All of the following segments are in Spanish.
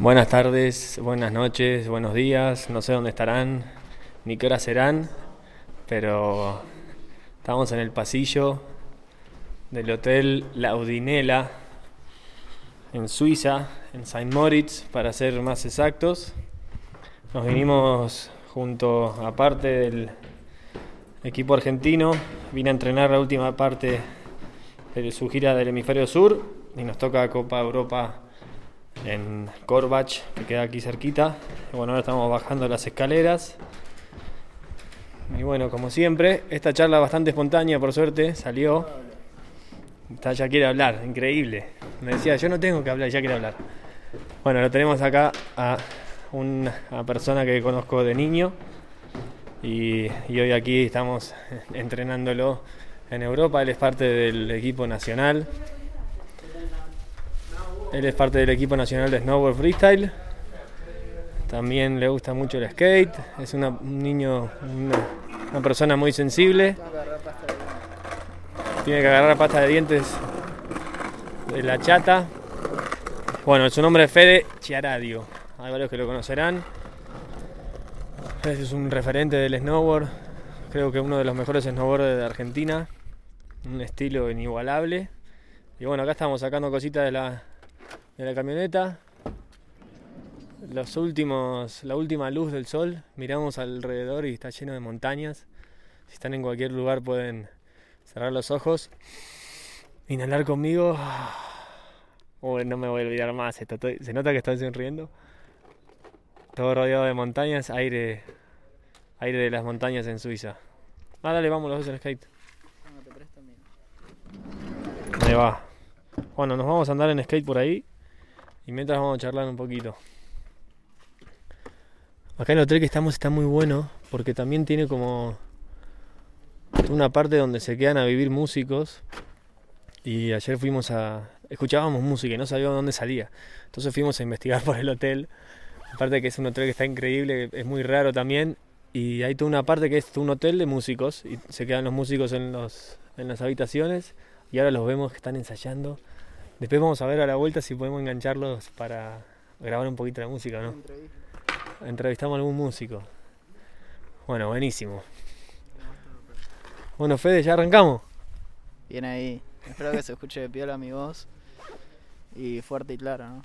Buenas tardes, buenas noches, buenos días, no sé dónde estarán, ni qué hora serán, pero estamos en el pasillo del Hotel Laudinela en Suiza, en Saint Moritz, para ser más exactos. Nos vinimos junto a parte del equipo argentino, vine a entrenar la última parte de su gira del hemisferio sur y nos toca Copa Europa en Korbach, que queda aquí cerquita. Bueno, ahora estamos bajando las escaleras. Y bueno, como siempre, esta charla bastante espontánea, por suerte, salió. ya quiere hablar, increíble. Me decía, yo no tengo que hablar, ya quiere hablar. Bueno, lo tenemos acá a una persona que conozco de niño. Y hoy aquí estamos entrenándolo en Europa. Él es parte del equipo nacional. Él es parte del equipo nacional de Snowboard Freestyle. También le gusta mucho el skate. Es un niño, una, persona muy sensible. Tiene que agarrar pasta de dientes de la chata. Bueno, su nombre es Fede Chiaradio. Hay varios que lo conocerán. Es un referente del snowboard. Creo que uno de los mejores snowboarders de Argentina. Un estilo inigualable. Y bueno, acá estamos sacando cositas de la, de la camioneta. Los últimos, la última luz del sol, miramos alrededor y está lleno de montañas. Si están en cualquier lugar pueden cerrar los ojos, inhalar conmigo. no me voy a olvidar más esto. Se nota que estoy sonriendo. Todo rodeado de montañas, aire, aire de las montañas en Suiza. Ah, dale, vamos los dos en skate. Ahí va. Bueno, nos vamos a andar en skate por ahí. Y mientras vamos a charlar un poquito. Acá en el hotel que estamos está muy bueno porque también tiene como una parte donde se quedan a vivir músicos. Y ayer fuimos a. escuchábamos música y no sabíamos dónde salía. Entonces fuimos a investigar por el hotel. Aparte que es un hotel que está increíble, es muy raro también. Y hay toda una parte que es un hotel de músicos. Y se quedan los músicos en, los, en las habitaciones. Y ahora los vemos que están ensayando. Después vamos a ver a la vuelta si podemos engancharlos para grabar un poquito de música, ¿no? Entrevistamos a algún músico. Bueno, buenísimo. Bueno, Fede, ya arrancamos. Bien ahí. Espero que se escuche de piola mi voz. Y fuerte y claro, ¿no?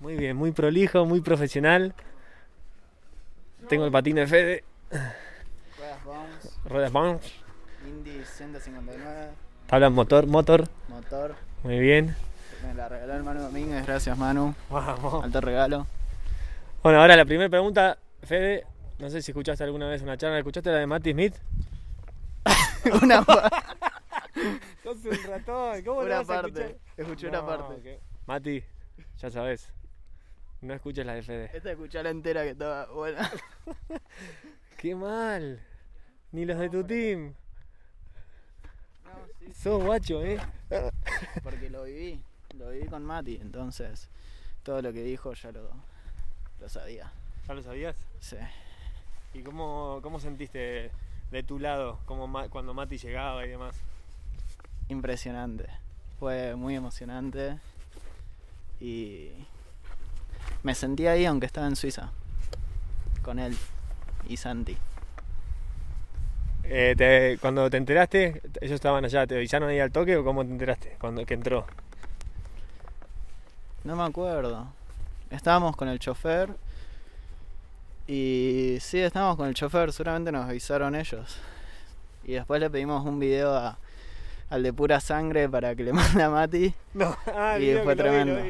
Muy bien, muy prolijo, muy profesional. Tengo el patín de Fede. Ruedas Bounce. Ruedas Bounce. Indy 159. Tabla motor, motor. Motor. Muy bien. Me la regaló el Manu Domínguez, gracias Manu. Vamos. Alto regalo. Bueno, ahora la primera pregunta, Fede, no sé si escuchaste alguna vez una charla, ¿escuchaste la de Matty Smith? una Sos un ratón, ¿cómo una parte, escuché una parte. Mati, ya sabes, no escuches la de Fede. Esta escuché la entera que estaba buena. Qué mal, ni los de tu team. Sos guacho, ¿eh? Porque lo viví, lo viví con Mati, entonces todo lo que dijo ya lo, lo sabía. ¿Ya lo sabías? Sí. ¿Y cómo, cómo sentiste de tu lado cuando Mati llegaba y demás? Impresionante. Fue muy emocionante y me sentí ahí aunque estaba en Suiza con él y Santi. Eh, cuando te enteraste, ellos estaban allá, ¿te avisaron ahí al toque o cómo te enteraste cuando que entró? No me acuerdo. Estábamos con el chofer y sí, estábamos con el chofer, seguramente nos avisaron ellos. Y después le pedimos un video al de pura sangre para que le mande a Mati. No, ah, y fue tremendo.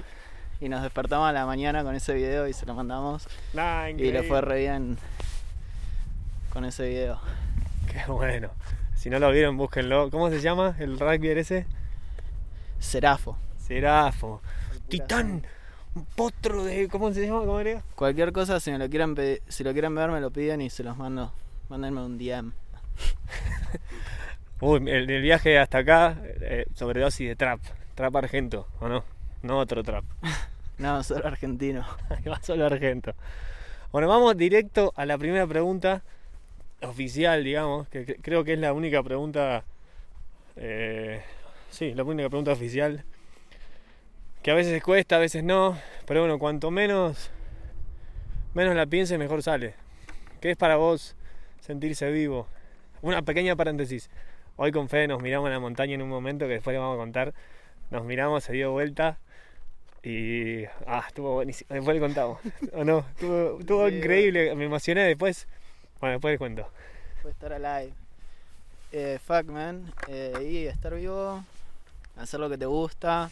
Y nos despertamos a la mañana con ese video y se lo mandamos. y le fue re bien con ese video. Qué bueno. Si no lo vieron, búsquenlo. ¿Cómo se llama el rugby ese? Serafo. Serafo. Titán. Un potro de. ¿Cómo se llama? ¿Cómo era? Cualquier cosa, si me lo quieren si lo quieren ver, me lo piden y se los mando. Mándenme un DM. Uy, el, viaje hasta acá, eh, sobredosis de trap. Trap argento, ¿o no? No otro trap. no, solo argentino. solo argento. Bueno, vamos directo a la primera pregunta oficial, digamos, que creo que es la única pregunta, eh, sí, la única pregunta oficial, que a veces cuesta, a veces no, Pero bueno, cuanto menos, menos la pienses, mejor sale. ¿Qué es para vos sentirse vivo? Una pequeña paréntesis. Hoy con Fede nos miramos en la montaña en un momento que después le vamos a contar. Nos miramos, se dio vuelta y. Ah, estuvo buenísimo. Después le contamos. ¿O no? Estuvo, estuvo Sí, increíble. Me emocioné después. Bueno, después le cuento. Fue estar alive. Eh, fuck, man. Eh, y estar vivo, hacer lo que te gusta,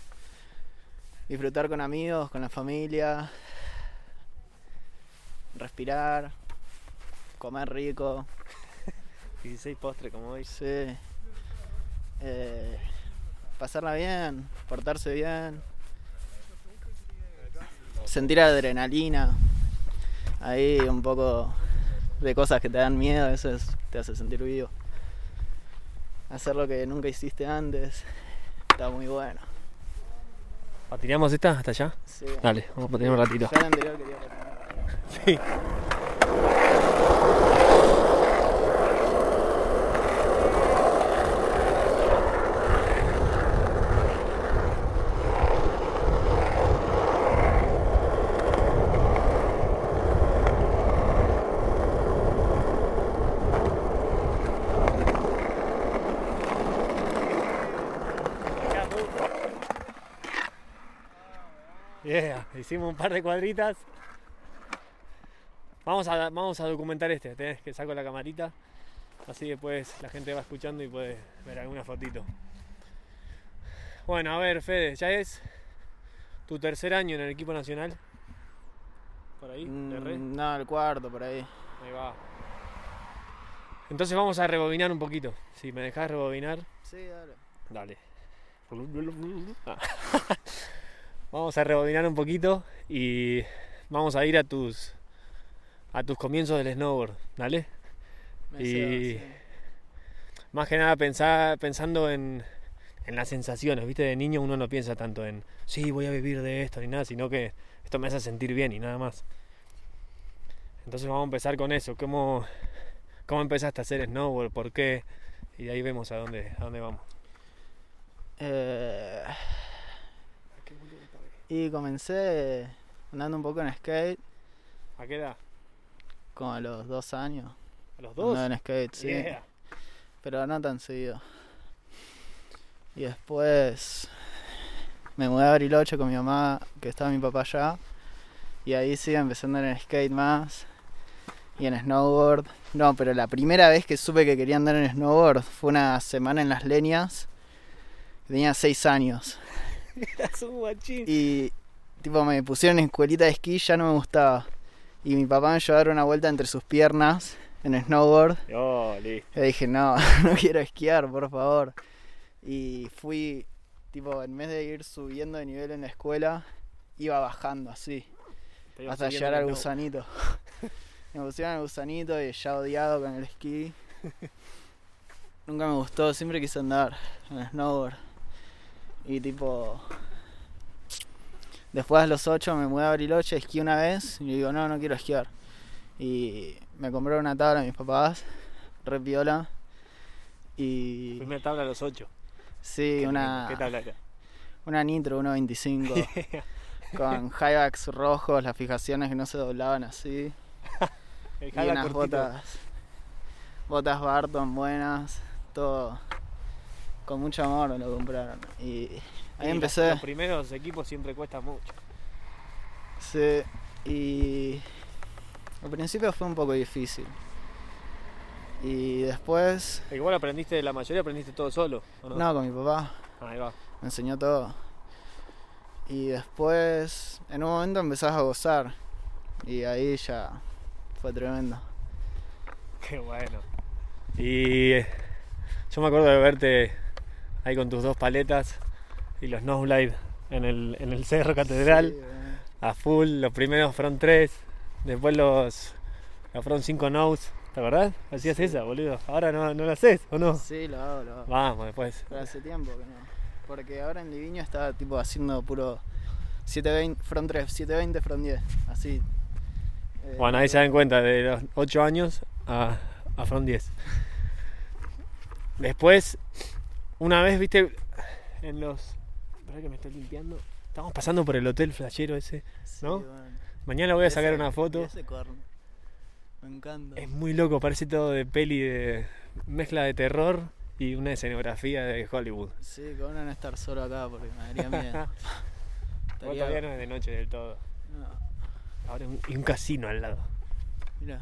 disfrutar con amigos, con la familia, respirar, comer rico, 16 postres como hoy. sí. Eh, pasarla bien, portarse bien, sentir adrenalina, ahí un poco de cosas que te dan miedo, eso es- te hace sentir vivo. Hacer lo que nunca hiciste antes, está muy bueno. ¿Patinamos esta hasta allá? Sí. Dale, vamos a patinar un ratito. Ya la anterior quería patinar. Sí. Yeah, hicimos un par de cuadritas. Vamos a, vamos a documentar este, tenés que saco la camarita. Así después la gente va escuchando y puede ver alguna fotito. Bueno, a ver, Fede, ya es tu tercer año en el equipo nacional. Por ahí. Mm, no, el cuarto, por ahí. Ahí va. Entonces vamos a rebobinar un poquito. Si me dejas rebobinar, Sí, dale. dale. Ah. Vamos a rebobinar un poquito y vamos a ir a tus a tus comienzos del snowboard, ¿dale? Me Y- sí. Más que nada pensando en, en las sensaciones, ¿viste? De niño uno no piensa tanto en, sí, voy a vivir de esto ni nada, sino que esto me hace sentir bien y nada más. Entonces vamos a empezar con eso, ¿cómo, cómo empezaste a hacer snowboard? ¿Por qué? Y de ahí vemos a dónde, a dónde vamos. Eh, y comencé andando un poco en skate, ¿A qué edad? como a los dos años. ¿A los dos? Andaba en skate, sí. Yeah. Pero no tan seguido. Y después me mudé a Bariloche con mi mamá, que estaba mi papá allá. Y ahí sí empecé a andar en skate más. Y en snowboard. No, pero la primera vez que supe que quería andar en snowboard fue una semana en las leñas. Tenía 6 años. Eras un guachín. Y tipo me pusieron en escuelita de esquí, ya no me gustaba. Y mi papá me llevó a dar una vuelta entre sus piernas en snowboard. Oh, listo. Yo dije, no, no quiero esquiar, por favor. Y fui, tipo, en vez de ir subiendo de nivel en la escuela, iba bajando así, hasta llegar al el gusanito. me pusieron al gusanito y ya odiado con el esquí. Nunca me gustó, siempre quise andar en snowboard. Y tipo, después a los 8 me mudé a Bariloche, esquí una vez y digo, no, no quiero esquiar. Y me compraron una tabla mis papás, re piola. Y Primera tabla a los 8. sí, una, ¿Qué tabla era? una Nitro 1.25 con highbacks rojos, las fijaciones que no se doblaban así. Y unas cortito. botas, botas Barton buenas, todo con mucho amor me lo compraron. Y ahí Y empecé. Los, primeros equipos siempre cuesta mucho. Sí, y al principio fue un poco difícil. Y después, Igual aprendiste, la mayoría aprendiste todo solo, ¿o no? no, con mi papá, Ahí va. me enseñó todo. Y después, en un momento empezás a gozar. Y ahí ya fue tremendo. Qué bueno. Y eh, yo me acuerdo de verte ahí con tus dos paletas y los Snowblade en el, en el Cerro Catedral Sí, eh, a full. Los primeros fueron tres, después los, los fueron cinco notes. ¿Te acordás? Hacías Sí. esa, boludo. Ahora no, no lo haces, ¿o no? sí, lo hago, lo hago. Vamos, después. Pero hace tiempo que no. Porque ahora en Liviño estaba tipo haciendo puro 720, front 3, 720, front 10. Así. Eh, Bueno, ahí se dan cuenta, de los 8 años a, a Front 10. Después, una vez, viste, en los... Espera que me estoy limpiando. Estamos pasando por el hotel flashero ese. ¿No? Sí, bueno. Mañana voy a sacar ese- una foto. ese. Me encanta. Es muy loco, parece todo de peli de mezcla de terror y una escenografía de Hollywood. Sí, que bueno no estar solo acá porque me daría miedo. Estaría- todavía no es de noche del todo. No, Ahora un, y un casino al lado. mirá.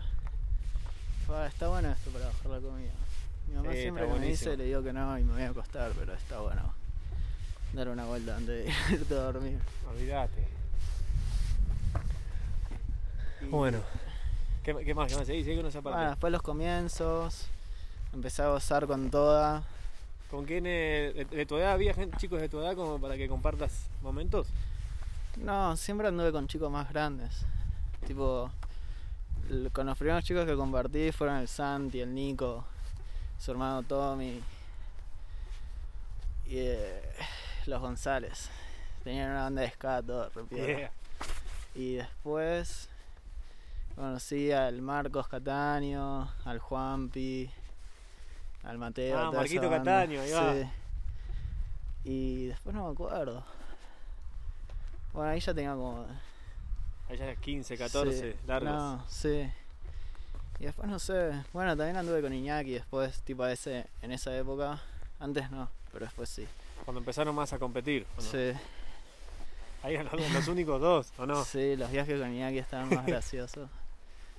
Fa, está bueno esto para bajar la comida. Mi mamá Sí, siempre me dice le digo que no y me voy a acostar, pero está bueno dar una vuelta antes de irte a dormir. Olvídate. Y- Bueno, ¿qué, qué más? ¿Qué más? Seguí, seguí con esa parte. Bueno, después los comienzos, empecé a gozar con toda. ¿Con quién eh, de, tu edad había gente, chicos de tu edad como para que compartas momentos? No, siempre anduve con chicos más grandes. Tipo, con los primeros chicos que compartí fueron el Santi, el Nico, su hermano Tommy y eh, los González. Tenían una banda de ska, todo. Yeah. Y después conocí al Marcos Cataño, al Juanpi, al Mateo. Ah, Marquito. Cataño, ahí va. Sí. Y después no me acuerdo. Bueno, ahí ya tenía como. Allá eras 15, 14, sí, largos. No, sí. Y después no sé. Bueno, también anduve con Iñaki después, tipo a ese, en esa época. Antes no, pero después sí. Cuando empezaron más a competir. ¿o no? Sí, Ahí eran los, los únicos dos, ¿o no? sí, los viajes con Iñaki estaban más graciosos.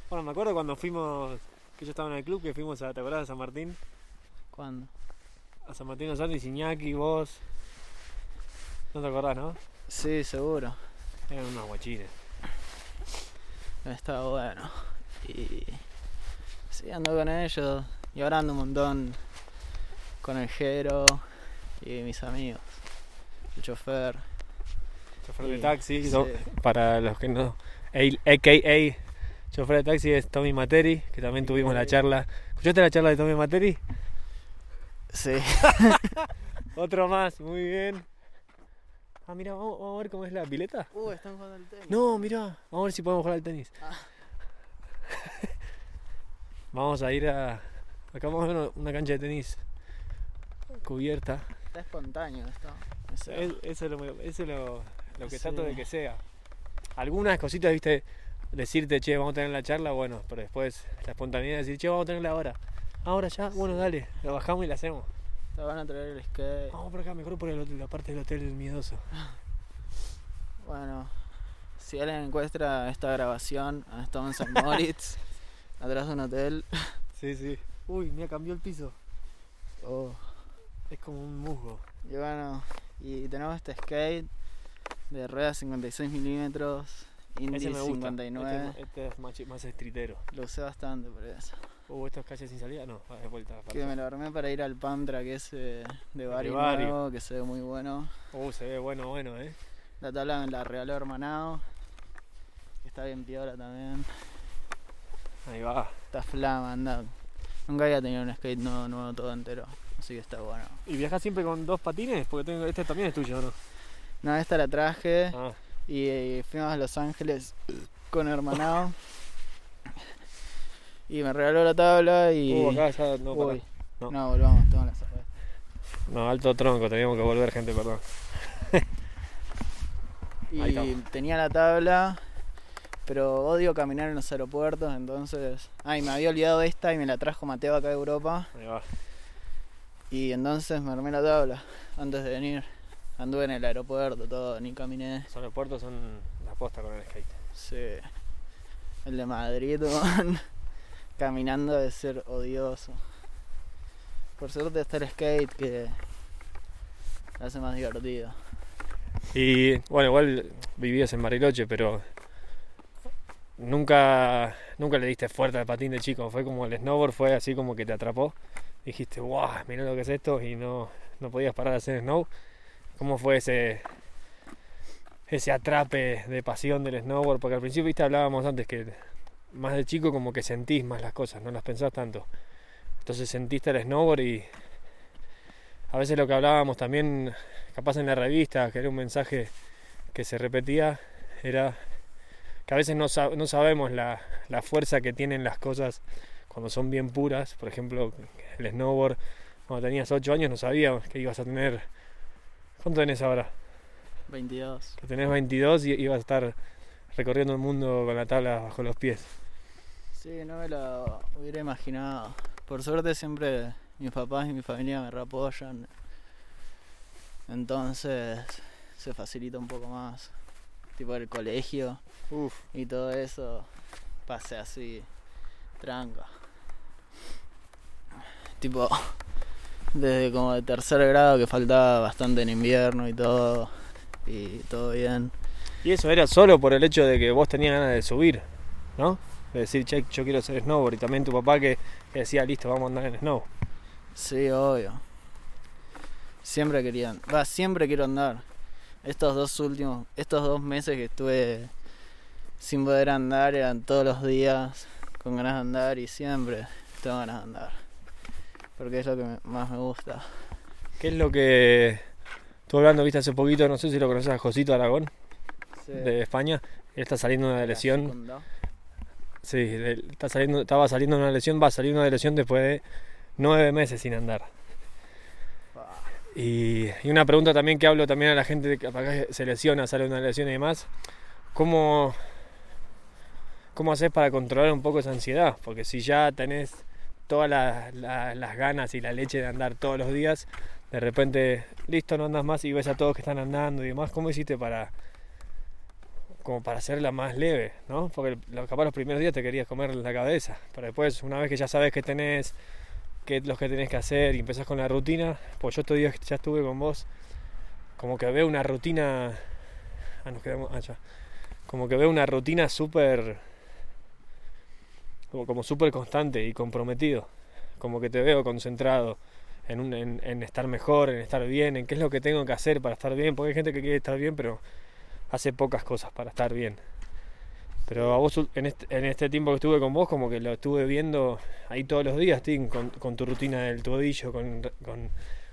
Bueno, me acuerdo cuando fuimos, que yo estaba en el club, que fuimos a, ¿te acordás de San Martín? ¿Cuándo? A San Martín de Santos, Iñaki, vos. No te acordás, ¿no? Sí, seguro. Eran unos guachines. Estaba bueno. Y. Sí, ando con ellos. Y ahora ando un montón con el Jero y mis amigos. El chofer. Chofer de taxi, sí. no, para los que no. el- AKA, chofer de taxi es Tommy Materi, que también tuvimos la charla. ¿Escuchaste la charla de Tommy Materi? Sí. Otro más, muy bien. Ah, mira, vamos, vamos a ver cómo es la pileta. Uh, están jugando el tenis. No, mira, vamos a ver si podemos jugar al tenis. Ah. vamos a ir a. Acá vamos a ver una- cancha de tenis cubierta. Está espontáneo esto. Eso. Es- Eso es lo, eso es lo, lo que Sí. trato de que sea. Algunas cositas, viste, decirte, che, vamos a tener la charla, bueno, pero después la espontaneidad de decir, che, vamos a tenerla ahora. Ahora ya, bueno, dale, lo bajamos y la hacemos. Te van a traer el skate. Vamos por acá, mejor por el hotel, la parte del hotel miedoso. Bueno, si alguien encuentra esta grabación, estamos en San Moritz, atrás de un hotel. Sí, sí. Uy, mira, cambió el piso. Oh. Es como un musgo. Y bueno, y tenemos este skate de ruedas 56 milímetros, Indy Ese me gusta. 59. Este, este es más, más estritero. Lo usé bastante por eso. Uh, esto es calle sin salida. No, va de vuelta. Que me lo armé para ir al Pamtra, que es eh, de barrio Barrio. nuevo, que se ve muy bueno. Uh, se ve bueno, bueno, eh. La tabla me la regaló hermanado. que Está bien piola también. Ahí va. Está flama, anda. Nunca había tenido un skate nuevo, nuevo todo entero. Así que está bueno. ¿Y viajas siempre con dos patines? Porque tengo, este también es tuyo, ¿no? No, esta la traje Ah, y, eh, fuimos a Los Ángeles con hermanado. Y me regaló la tabla y. uh, acá ya no, Uy, No. no. volvamos, tengo la. No, alto tronco, teníamos que volver, gente, perdón. Y tenía la tabla, pero odio caminar en los aeropuertos, entonces... Ay, me había olvidado esta y me la trajo Mateo acá de Europa. Ahí va. Y entonces me armé la tabla antes de venir. Anduve en el aeropuerto, todo, ni caminé. Los aeropuertos son la posta con el skate. Sí. El de Madrid, man. Caminando debe ser odioso. Por suerte está el skate que lo hace más divertido. Y bueno, igual vivías en Bariloche, pero nunca, nunca le diste fuerte al patín de chico. Fue como el snowboard, fue así como que te atrapó. Dijiste, wow, mira lo que es esto y no, no podías parar de hacer snow. ¿Cómo fue ese, ese atrape de pasión del snowboard? Porque al principio, viste, hablábamos antes que más de chico como que sentís más las cosas, no las pensás tanto. Entonces sentiste el snowboard y a veces lo que hablábamos también capaz en la revista, que era un mensaje que se repetía, era que a veces no, sab- no sabemos la, la fuerza que tienen las cosas cuando son bien puras. Por ejemplo, el snowboard, cuando tenías 8 años no sabías que ibas a tener... ¿Cuánto tenés ahora? 22. Que tenés 22 y ibas a estar recorriendo el mundo con la tabla bajo los pies. Sí, no me lo hubiera imaginado. Por suerte siempre mis papás y mi familia me reapoyan. Entonces se facilita un poco más. Tipo el colegio Uf. y todo eso pasé así tranca. Tipo desde como de tercer grado que faltaba bastante en invierno y todo y todo bien. Y eso era solo por el hecho de que vos tenías ganas de subir, ¿no? De decir, che, yo quiero hacer snowboard. Y también tu papá que, que decía, listo, vamos a andar en snow. Sí, obvio. Siempre quería, va, siempre quiero andar. Estos dos últimos, estos dos meses que estuve sin poder andar eran todos los días con ganas de andar y siempre tengo ganas de andar. Porque es lo que me- más me gusta. ¿Qué es lo que estuve hablando, viste, hace poquito, no sé si lo conoces a Josito Aragón, Sí. de España? Él está saliendo de una lesión. Sí, está saliendo, estaba saliendo de una lesión, va a salir de una lesión después de nueve meses sin andar. Y, y una pregunta también que hablo también a la gente que se lesiona, sale de una lesión y demás. ¿Cómo, ¿Cómo haces para controlar un poco esa ansiedad? Porque si ya tenés todas la- la- las ganas y la leche de andar todos los días, de repente, listo, no andas más y ves a todos que están andando y demás, ¿cómo hiciste para como para hacerla más leve, ¿no? Porque capaz los primeros días te querías comer la cabeza, pero después, una vez que ya sabes que tenés qué es lo que tenés que hacer y empezás con la rutina, pues yo estos días que ya estuve con vos, como que veo una rutina, ah, nos quedamos allá, como que veo una rutina súper, como, como súper constante y comprometido, como que te veo concentrado en, un- en, estar mejor, en estar bien, en qué es lo que tengo que hacer para estar bien, porque hay gente que quiere estar bien, pero hace pocas cosas para estar bien. Pero a vos en este, en este tiempo que estuve con vos, como que lo estuve viendo ahí todos los días, Tim, con, con tu rutina del tobillo, con, con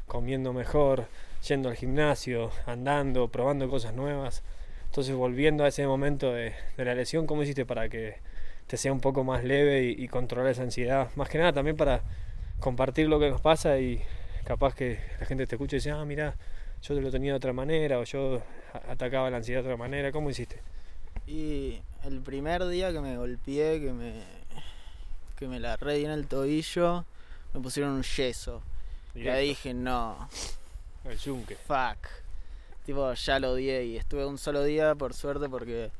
comiendo mejor, yendo al gimnasio, andando, probando cosas nuevas. Entonces volviendo a ese momento de, de la lesión, ¿cómo hiciste para que te sea un poco más leve y, y controlar esa ansiedad? Más que nada también para compartir lo que nos pasa y capaz que la gente te escuche y dice, ah, mira, yo lo tenía de otra manera o yo atacaba la ansiedad de otra manera. ¿Cómo hiciste? Y el primer día que me golpeé, que me que me la re en el tobillo, me pusieron un yeso. Y ahí dije, no, el yunque. fuck. Tipo, ya lo odié y estuve un solo día, por suerte, porque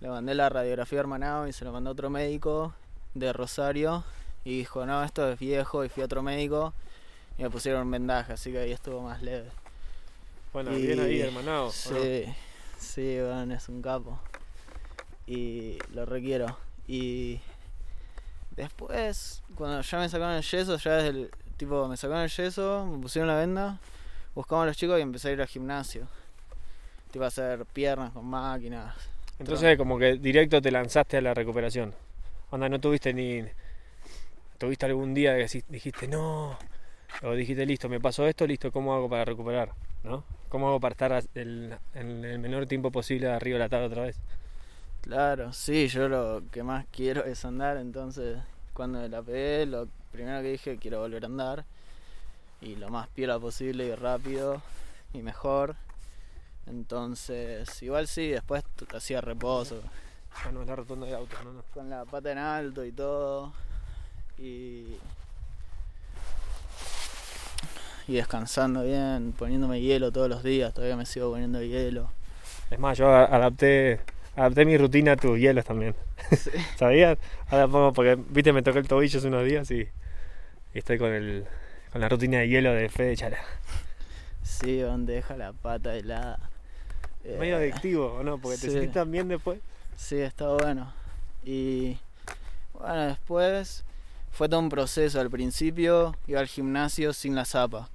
le mandé la radiografía a hermanado y se lo mandó a otro médico de Rosario. Y dijo, no, esto es viejo. Y fui a otro médico y me pusieron un vendaje, así que ahí estuvo más leve. Bueno, Y- bien ahí, hermanado. Sí, sí, bueno, es un capo. Y lo requiero. Y después, cuando ya me sacaron el yeso, ya desde el tipo, me sacaron el yeso, me pusieron la venda, buscamos a los chicos y empecé a ir al gimnasio. Tipo a hacer piernas con máquinas. Entonces como que directo te lanzaste a la recuperación. Onda, no tuviste ni... ¿Tuviste algún día que dijiste, no? O dijiste, listo, me pasó esto, listo, ¿cómo hago para recuperar? ¿No? ¿Cómo hago para estar el- en el menor tiempo posible arriba de la tabla otra vez? Claro, sí, yo lo que más quiero es andar, entonces cuando me la pegué, lo primero que dije, quiero volver a andar. Y lo más piola posible y rápido y mejor. Entonces, igual sí, después hacía reposo, Ah, no, es la rotonda de autos, no, no. con la pata en alto y todo. Y, y descansando bien, poniéndome hielo todos los días, todavía me sigo poniendo hielo. Es más, yo adapté, adapté mi rutina a tus hielos también. Sí. ¿Sabías? Ahora pongo, porque, viste, me tocó el tobillo hace unos días y, y estoy con el con la rutina de hielo de Fede Chara. Sí, donde deja la pata helada. Medio Eh, adictivo, ¿o no? Porque te sí. sentís tan bien después. Sí, está bueno. Y bueno, después fue todo un proceso. Al principio iba al gimnasio sin la zapa.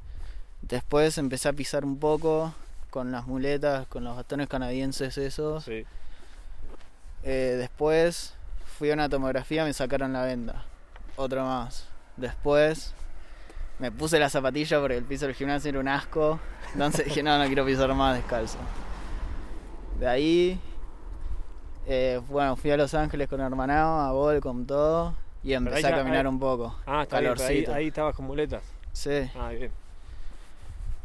Después empecé a pisar un poco con las muletas, con los bastones canadienses esos. Sí. Eh, después fui a una tomografía, me sacaron la venda. Otro más. Después me puse la zapatilla porque el piso del gimnasio era un asco. Entonces dije, no, no quiero pisar más descalzo. De ahí, eh, bueno, fui a Los Ángeles con hermanao, a Bol, con todo. Y empecé a caminar ahí- un poco. Ah, está bien, pero ahí, Calorcito. ahí estabas con muletas. Sí, Ah, bien.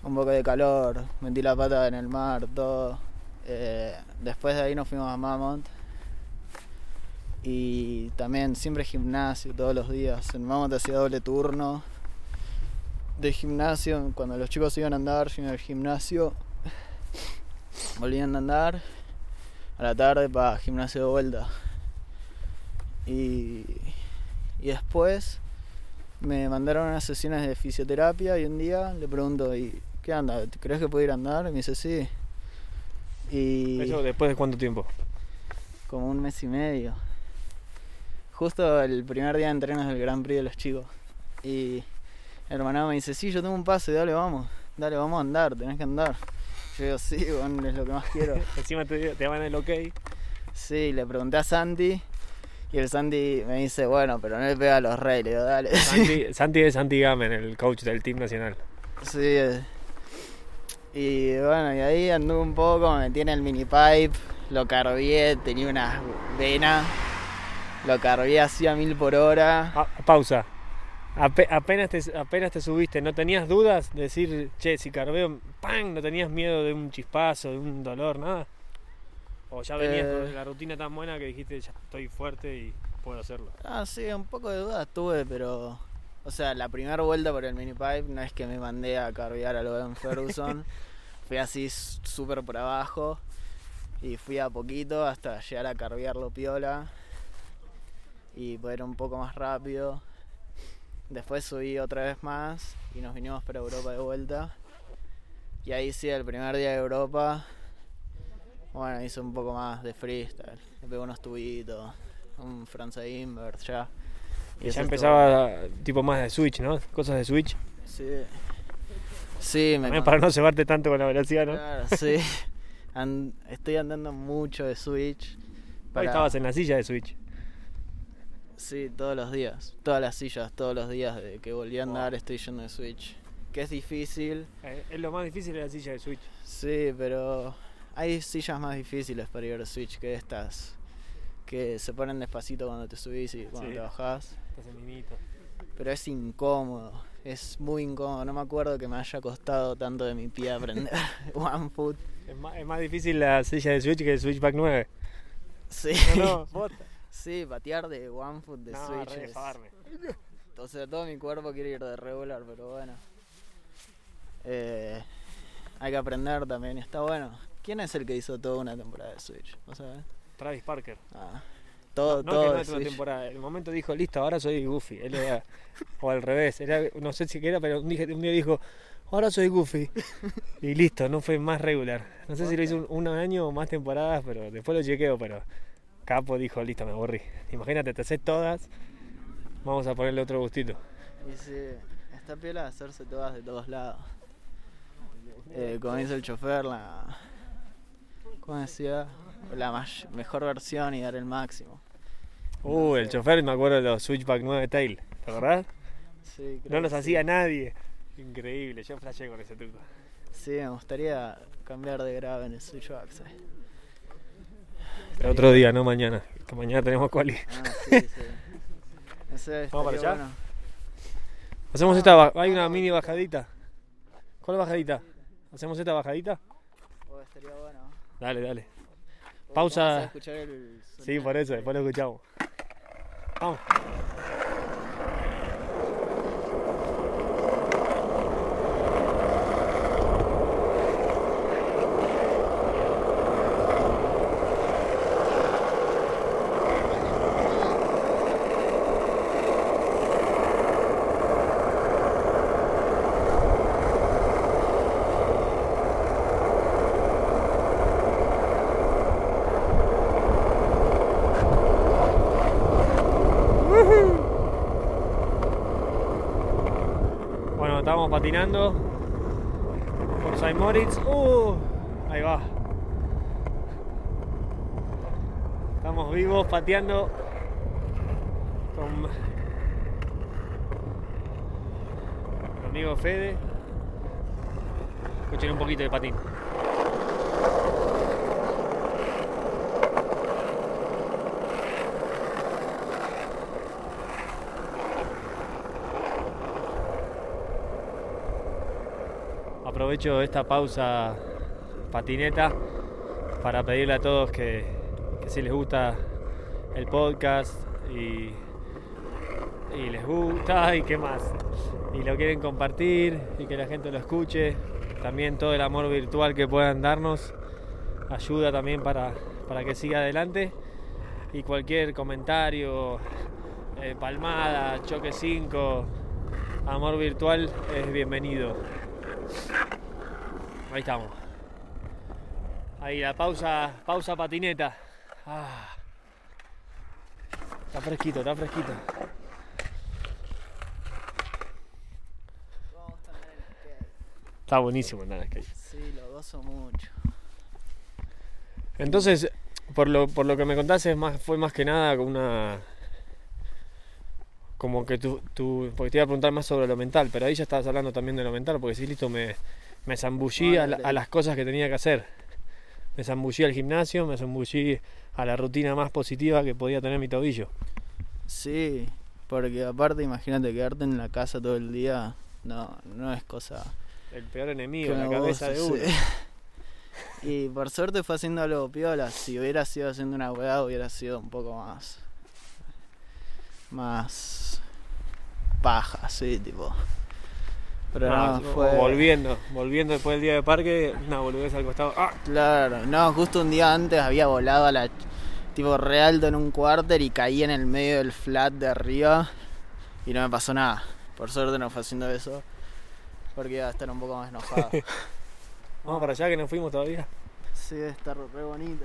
un poco de calor, metí la pata en el mar, todo. Eh, después de ahí nos fuimos a Mammoth. Y también siempre gimnasio todos los días. En Mammoth hacía doble turno de gimnasio. Cuando los chicos iban a andar, yo iba al gimnasio. Volvían a andar a la tarde para gimnasio de vuelta. Y, y después me mandaron unas sesiones de fisioterapia y un día le pregunto, ¿y qué anda? ¿Crees que puedo ir a andar? Y me dice, sí. Y ¿Eso después de cuánto tiempo? como un mes y medio. Justo el primer día de entrenos del Gran Prix de los chicos. Y el hermanado me dice, sí, yo tengo un pase, dale, vamos. Dale, vamos a andar, tenés que andar. Yo digo, sí, bueno, es lo que más quiero. Encima te, te van el ok. Sí, le pregunté a Santi. Y el Santi me dice, bueno, pero no le pega a los reyes. Le digo, dale. Santi, Santi es Santi Gamen, el coach del team nacional. Sí. Y bueno, y ahí anduve un poco, me metí en el mini pipe, lo carbié, tenía una vena, lo carbié así a mil por hora. Ah, pausa. Ape- apenas, te, apenas te subiste, ¿no tenías dudas de decir, che, si carbeo, ¡pam! ¿No tenías miedo de un chispazo, de un dolor, nada? ¿O ya venías Eh. con la rutina tan buena que dijiste, ya estoy fuerte y puedo hacerlo? Ah, sí, un poco de dudas tuve, pero. O sea, la primera vuelta por el mini pipe no es que me mandé a carbear a lo de Ferguson. fui así súper por abajo y fui a poquito hasta llegar a carbearlo piola y poder un poco más rápido. Después subí otra vez más y nos vinimos para Europa de vuelta. Y ahí sí, el primer día de Europa, bueno, hice un poco más de freestyle. Le pegué unos tubitos, un Franza Invert ya. Y eso ya estuvo empezaba tipo más de switch, ¿no? Cosas de switch. Sí. Sí, me También para no cebarte tanto con la velocidad, ¿no? Claro, sí. An- estoy andando mucho de Switch. Hoy estabas en la silla de switch. Sí, todos los días. Todas las sillas, todos los días de que volví a andar estoy yendo de Switch. Que es difícil, Eh, es lo más difícil de la silla de switch. sí, pero hay sillas más difíciles para ir de Switch que estas. Que se ponen despacito cuando te subís y cuando Sí. te bajás. Estás en. Pero es incómodo, es muy incómodo. No me acuerdo que me haya costado tanto de mi pie aprender One Foot. Es más, es más difícil la silla de switch que el switchback 9. Sí. No, no. Sí, patear de One Foot de No, Switch. re es- farme. O sea, todo mi cuerpo quiere ir de regular, pero bueno. Eh, hay que aprender también, está bueno. ¿Quién es el que hizo toda una temporada de Switch? ¿No sabes? Travis Parker. Ah, todo, no, todo que no una Switch. temporada. En el momento dijo, listo, ahora soy Goofy. Él era, o al revés, era, no sé si era, pero un día, un día dijo, ahora soy Goofy. Y listo, no fue más regular. No sé si lo hizo un, un año o más temporadas, pero después lo chequeo, pero Capo dijo, listo, me aburrí. Imagínate, te haces todas, vamos a ponerle otro gustito. Y sí, está piola hacerse todas de todos lados. Eh, como dice el chofer, la. ¿Cómo decía? La más- mejor versión y dar el máximo. Uh, el chofer, me acuerdo de los Switchback 9 Tail, ¿te acordás? Sí, creo No que los sí. hacía nadie. Increíble, yo flashé con ese truco. Sí, me gustaría cambiar de grave en el Switch Access. Pero otro día, no mañana. Que mañana tenemos quali. Ah, sí, sí. Sé, ¿Vamos para allá? bueno. Hacemos esta, ba- hay una mini bajadita. ¿Cuál bajadita? ¿Hacemos esta bajadita? Oh, estaría bueno. Dale, dale. Pausa. vamos a escuchar el Sí, por eso, después lo escuchamos. Vamos. Bueno, estamos patinando por Saint Moritz. Uh, ahí va. Estamos vivos pateando con mi amigo Fede. Escuchen un poquito de patín. Aprovecho esta pausa patineta para pedirle a todos que, si les gusta el podcast y, y les gusta y qué más, y lo quieren compartir y que la gente lo escuche, también todo el amor virtual que puedan darnos ayuda también para, para que siga adelante y cualquier comentario, eh, palmada, choque 5, amor virtual es bienvenido. Ahí estamos. Ahí la pausa, pausa patineta. Ah. Está fresquito, está fresquito. Está buenísimo andar en skate. Sí, lo gozo mucho. Entonces, por lo, por lo que me contaste, es más, fue más que nada como una. Como que tú, tú. Porque te iba a preguntar más sobre lo mental, pero ahí ya estabas hablando también de lo mental, porque sí, listo, me, me zambullí a, la- a las cosas que tenía que hacer. Me zambullí al gimnasio, me zambullí a la rutina más positiva que podía tener mi tobillo. Sí, porque aparte imagínate quedarte en la casa todo el día, no, no es cosa El peor enemigo, la cabeza de goce, uno. sí. Y por suerte fue haciendo algo piola, si hubiera sido haciendo una weá hubiera sido un poco más más paja, sí, tipo. Pero Ah, no, fue Volviendo, volviendo después del día de parque, una boludez al costado. ¡Ah! Claro, no, justo un día antes había volado a la tipo re alto en un quarter y caí en el medio del flat de arriba y no me pasó nada. Por suerte no fue haciendo eso porque iba a estar un poco más enojado. Vamos para allá que no fuimos todavía. sí, está re bonito.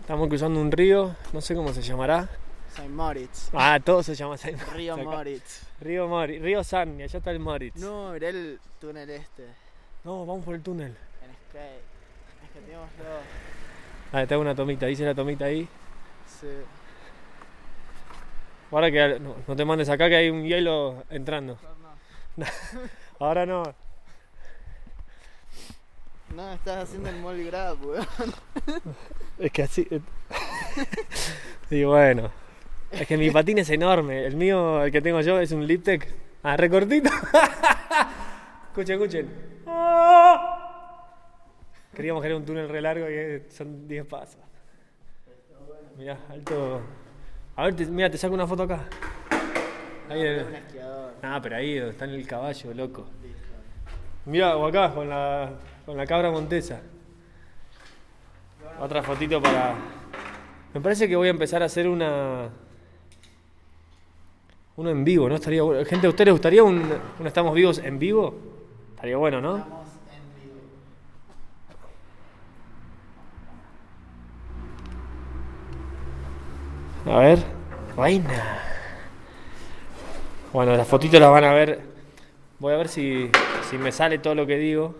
Estamos cruzando un río, no sé cómo se llamará. Saint Moritz. Ah, todo se llama Saint Río Acá. Moritz. Río Moritz, Río San, y allá está el Moritz. No, mirá el túnel este No, vamos por el túnel. en skate. Es que tenemos los. Ah, te hago una tomita, hice la tomita ahí. Sí. Ahora que no, no te mandes acá que hay un hielo entrando. Ahora no. No, estás haciendo el mall grab, weón. Es que así. y bueno. Es que mi patín es enorme. El mío, el que tengo yo, es un Liptec. Ah, recortito. escuchen, escuchen. Queríamos que era un túnel re largo y son 10 pasos. Mirá, alto. A ver, te- mira, te saco una foto acá. Ahí el- esquiador. Ah, pero ahí está en el caballo, loco. Mira, o acá, con la, con la cabra montesa. Otra fotito para... Me parece que voy a empezar a hacer una... Uno en vivo, ¿no? Estaría bueno. Gente, ¿a ustedes les gustaría un, Estamos Vivos en vivo? Estaría bueno, ¿no? Estamos en vivo. A ver. Vaina. Bueno, las fotitos las van a ver. Voy a ver si, si me sale todo lo que digo.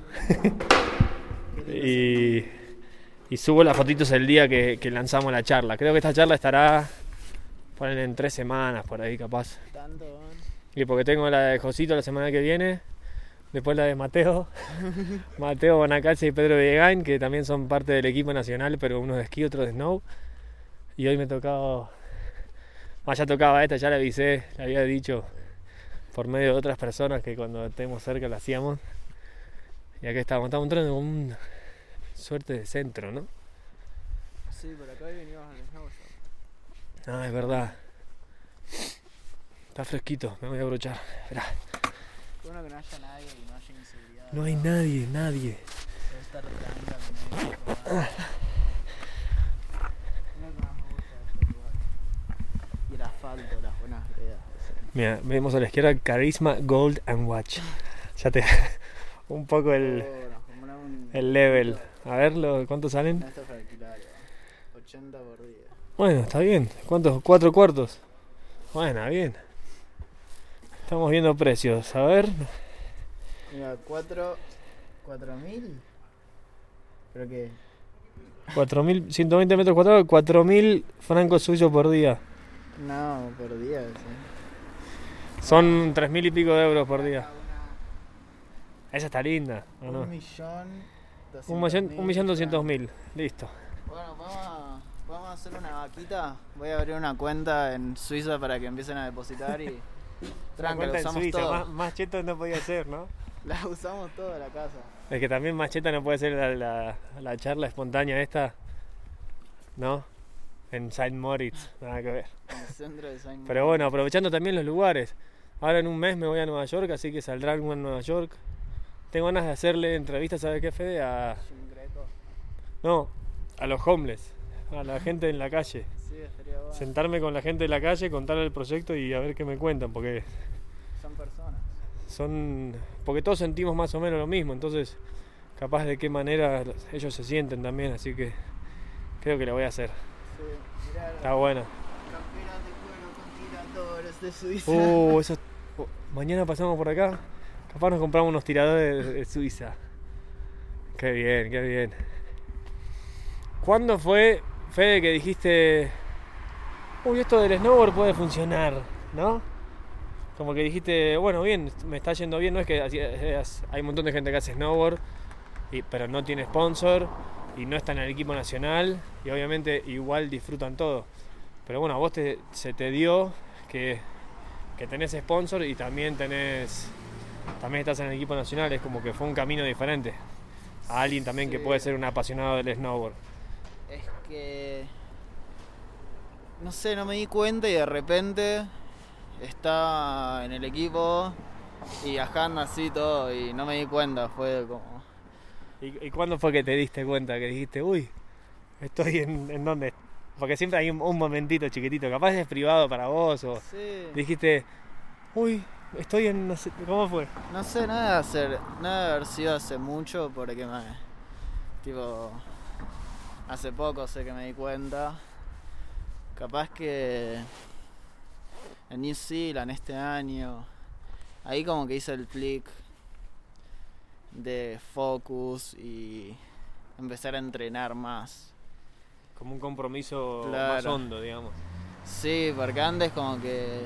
y, y subo las fotitos el día que, que lanzamos la charla. Creo que esta charla estará ponen en tres semanas por ahí capaz. Tanto, weón. Y porque tengo la de Josito la semana que viene. Después la de Mateo. Mateo Bonacalce y Pedro Villegain, que también son parte del equipo nacional, pero uno de esquí, otro de snow. Y hoy me tocaba. Más ya tocaba esta, ya le avisé, le había dicho por medio de otras personas que cuando estemos cerca la hacíamos. Y acá estamos, estamos entrando en una suerte de centro, ¿no? Sí, por acá hoy venimos shop. Ah, es verdad. Está fresquito, me voy a abrochar. Qué bueno que no haya nadie y no haya inseguridad. No hay nadie, nadie. Debe estar nadie de este. Y el asfalto, las buenas veredas. Mira, vemos a la izquierda Carisma Gold and Watch. Ya te. un poco el, el level. A ver, ¿cuántos salen? No, esto es para alquilar, weón. 80 por día. Bueno, está bien. ¿Cuántos? ¿Cuatro cuartos? Bueno, bien. Estamos viendo precios. A ver. Mira, 4. 4000. ¿Pero qué? 4.000, 120 metros cuadrados, 4.000 francos suizos por día. No, por día. Sí. Son 3.000 y pico de euros por día. Esa está linda. ¿o no? Un millón. Un millón, doscientos mil. mil. Listo. Bueno, vamos a, a hacer una vaquita. Voy a abrir una cuenta en Suiza para que empiecen a depositar y. Tranca, la en usamos Suiza, todo. Más, más cheto no podía ser, ¿no? La usamos toda la casa. Es que también Macheta no puede ser la, la- la charla espontánea esta, ¿no? En Saint Moritz, nada que ver. En el centro de Saint Pero bueno, aprovechando también los lugares. Ahora en un mes me voy a Nueva York, así que saldrá algo en Nueva York. Tengo ganas de hacerle entrevistas, ¿sabes qué, Fede? A, no, a los homeless, a la gente en la calle. Sí, estaría bueno. Sentarme con la gente de la calle, contarle el proyecto y a ver qué me cuentan, porque Son personas. son porque todos sentimos más o menos lo mismo entonces capaz de qué manera ellos se sienten también así que creo que lo voy a hacer Sí, mirá, está bueno de cuero con tiradores de Suiza. uh eso oh, mañana pasamos por acá capaz nos compramos unos tiradores de, de Suiza qué bien qué bien ¿cuándo fue Fede que dijiste uy esto del snowboard puede funcionar ¿no? Como que dijiste, bueno, bien, me está yendo bien, no es que hay un montón de gente que hace snowboard, y- pero no tiene sponsor y no está en el equipo nacional y obviamente igual disfrutan todo. Pero bueno, a vos te, se te dio que, que tenés sponsor y también tenés también estás en el equipo nacional, es como que fue un camino diferente. A alguien también que puede ser un apasionado del snowboard. Que. No sé, no me di cuenta y de repente estaba en el equipo y viajando así todo y no me di cuenta. Fue como. ¿Y, y cuándo fue que te diste cuenta que dijiste, uy, estoy en, en dónde? Porque siempre hay un, un momentito chiquitito, capaz es privado para vos o Sí. dijiste, uy, estoy en, no sé, ¿cómo fue? No sé, no debe, hacer, no debe haber sido hace mucho porque me. Tipo. Hace poco sé que me di cuenta. Capaz que. En New Zealand este año. Ahí como que hice el click. De focus y. Empezar a entrenar más. Como un compromiso Claro. más hondo, digamos. Sí, porque antes como que.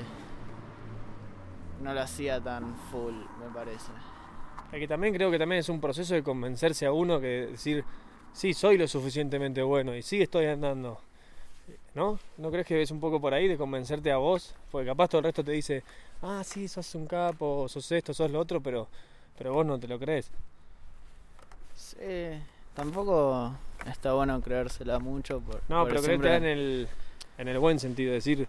No lo hacía tan full, me parece. Es que también creo que también es un proceso de convencerse a uno que decir, sí, soy lo suficientemente bueno y sí estoy andando. ¿No? ¿No crees que es un poco por ahí de convencerte a vos? Porque capaz todo el resto te dice, ah, sí, sos un capo, sos esto, sos lo otro, pero, pero vos no te lo crees. Sí, tampoco está bueno creérsela mucho. Por, No, pero siempre- en el, en el buen sentido, decir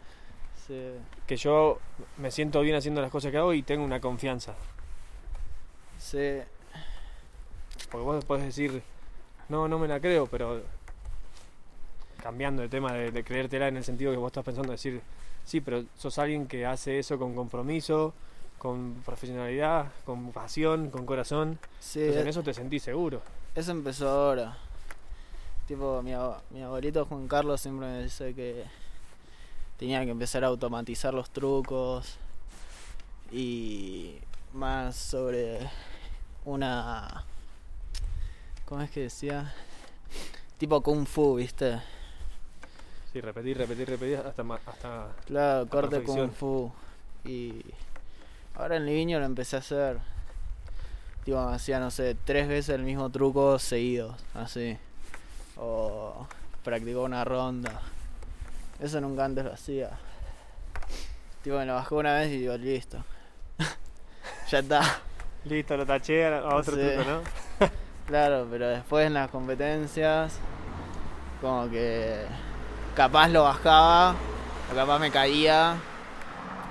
Sí, que yo me siento bien haciendo las cosas que hago y tengo una confianza. sí, Porque vos podés decir, no, no me la creo, pero cambiando de tema de, de creértela en el sentido que vos estás pensando, decir, sí, pero sos alguien que hace eso con compromiso, con profesionalidad, con pasión, con corazón. sí. Entonces en eso te sentís seguro. Eso empezó ahora. Tipo, mi, mi abuelito Juan Carlos siempre me dice que tenía que empezar a automatizar los trucos y más sobre una... ¿Cómo es que decía? Tipo Kung Fu, ¿viste? Sí, repetir, repetir, repetir hasta, hasta Claro, corte. Kung Fu. Y ahora en Liviño lo empecé a hacer. Tipo, hacía, no sé, tres veces el mismo truco seguidos, así. O practicó una ronda. Eso nunca antes lo hacía. Tipo, me lo bajó una vez y digo, listo. ya está. listo, lo taché a a otro Sí. truco, ¿no? Claro, pero después en las competencias, como que capaz lo bajaba, o capaz me caía,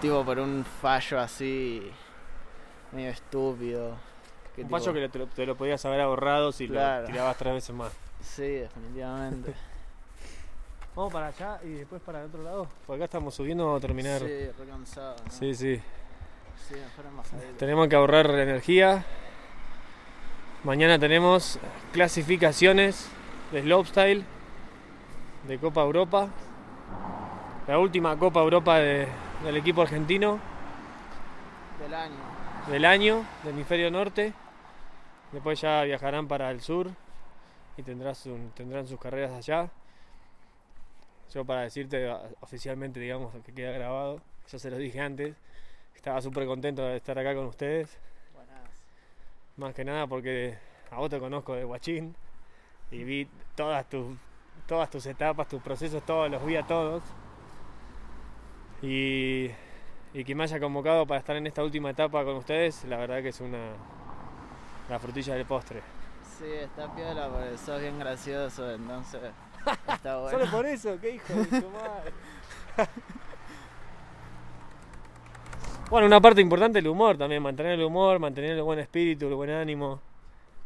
tipo por un fallo así, medio estúpido. que Un tipo- paso que te lo, te lo podías haber ahorrado si Claro. lo tirabas tres veces más. Sí, definitivamente. Vamos para allá y después para el otro lado. Porque acá estamos subiendo, a terminar. Sí, re cansado. ¿no? sí. sí. Sí, mejor. Tenemos que ahorrar energía. Mañana tenemos clasificaciones de slopestyle de Copa Europa. La última Copa Europa de- del equipo argentino Del año. del año, del hemisferio norte. Después ya viajarán para el sur y tendrán sus carreras allá. Yo para decirte oficialmente, digamos, que queda grabado, ya se lo dije antes, estaba súper contento de estar acá con ustedes. Más que nada porque a vos te conozco de Guachín y vi todas tus, todas tus etapas, tus procesos, todos los vi a todos. Y, y que me haya convocado para estar en esta última etapa con ustedes, la verdad que es una la frutilla del postre. Sí, está piola porque sos bien gracioso, entonces está bueno. Solo por eso, qué hijo de tu madre. bueno, una parte importante el humor también, mantener el humor, mantener el buen espíritu, el buen ánimo.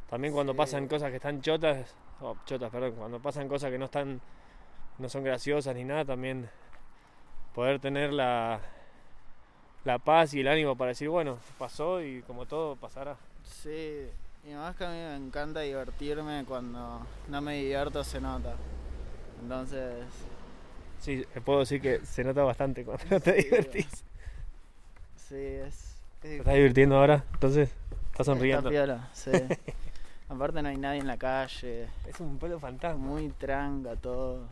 También cuando Sí. pasan cosas que están chotas, oh, chotas, perdón, cuando pasan cosas que no están, no son graciosas ni nada, también poder tener la, la paz y el ánimo para decir, bueno, pasó y como todo pasará. Sí, y más que a mí me encanta divertirme cuando no me divierto se nota. Entonces, Sí, puedo decir que se nota bastante cuando no te Sí, divertís. Sí, es... ¿Te estás divirtiendo ahora? Entonces, estás sonriendo. Está piola, sí. Aparte no hay nadie en la calle, Es un pelo fantasma. muy tranca todo,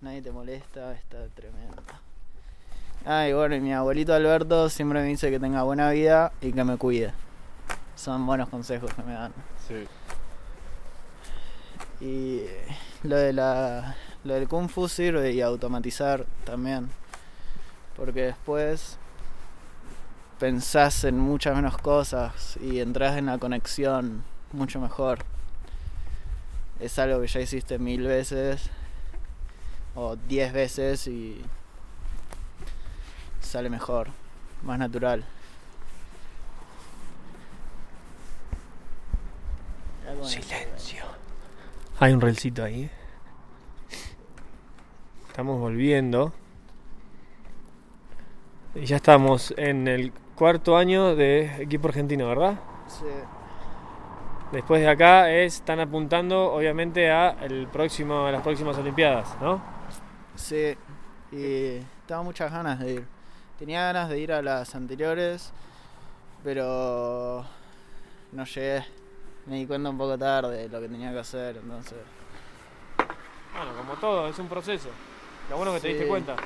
nadie te molesta, está tremendo. Ah, y bueno, y mi abuelito Alberto siempre me dice que tenga buena vida y que me cuide. Son buenos consejos que me dan. Sí. Y lo de la lo del kung fu sirve y automatizar también. Porque después pensás en muchas menos cosas y entras en la conexión mucho mejor. Es algo que ya hiciste mil veces o diez veces y sale mejor, más natural. Silencio. Hay un relcito ahí. Estamos volviendo. Y ya estamos en el cuarto año de equipo argentino, ¿verdad? Sí. Después de acá es, están apuntando obviamente a el próximo, a las próximas Olimpiadas, ¿no? Sí, y tengo muchas ganas de ir. Tenía ganas de ir a las anteriores, pero no llegué. Me di cuenta un poco tarde de lo que tenía que hacer, entonces. Bueno, como todo, es un proceso. Lo bueno que te diste cuenta.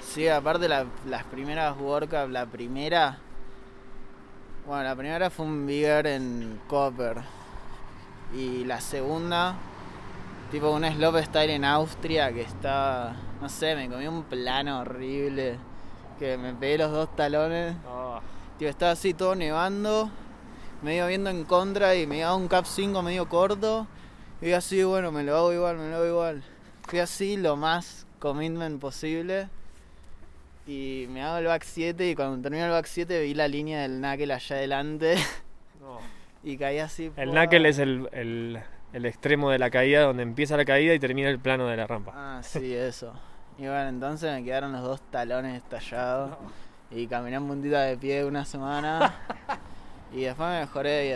Sí, aparte la- las primeras World Cup, la primera. Bueno, la primera fue un Bigger en Copper. Y la segunda, tipo un slope style en Austria que está. No sé, me comí un plano horrible. Que me pegué los dos talones. Ah, Tío, estaba así todo nevando, medio viendo en contra y me daba un cap 5 medio corto. Y así, bueno, me lo hago igual, me lo hago igual. Fui así lo más commitment posible. Y me hago el back 7 y cuando termino el back 7 vi la línea del knuckle allá adelante no. y caí así. El ¡pua! knuckle es el, el- el extremo de la caída, donde empieza la caída y termina el plano de la rampa. Ah, sí, eso. Y bueno, entonces me quedaron los dos talones estallados. Y caminé en puntita de pie una semana. y después me mejoré y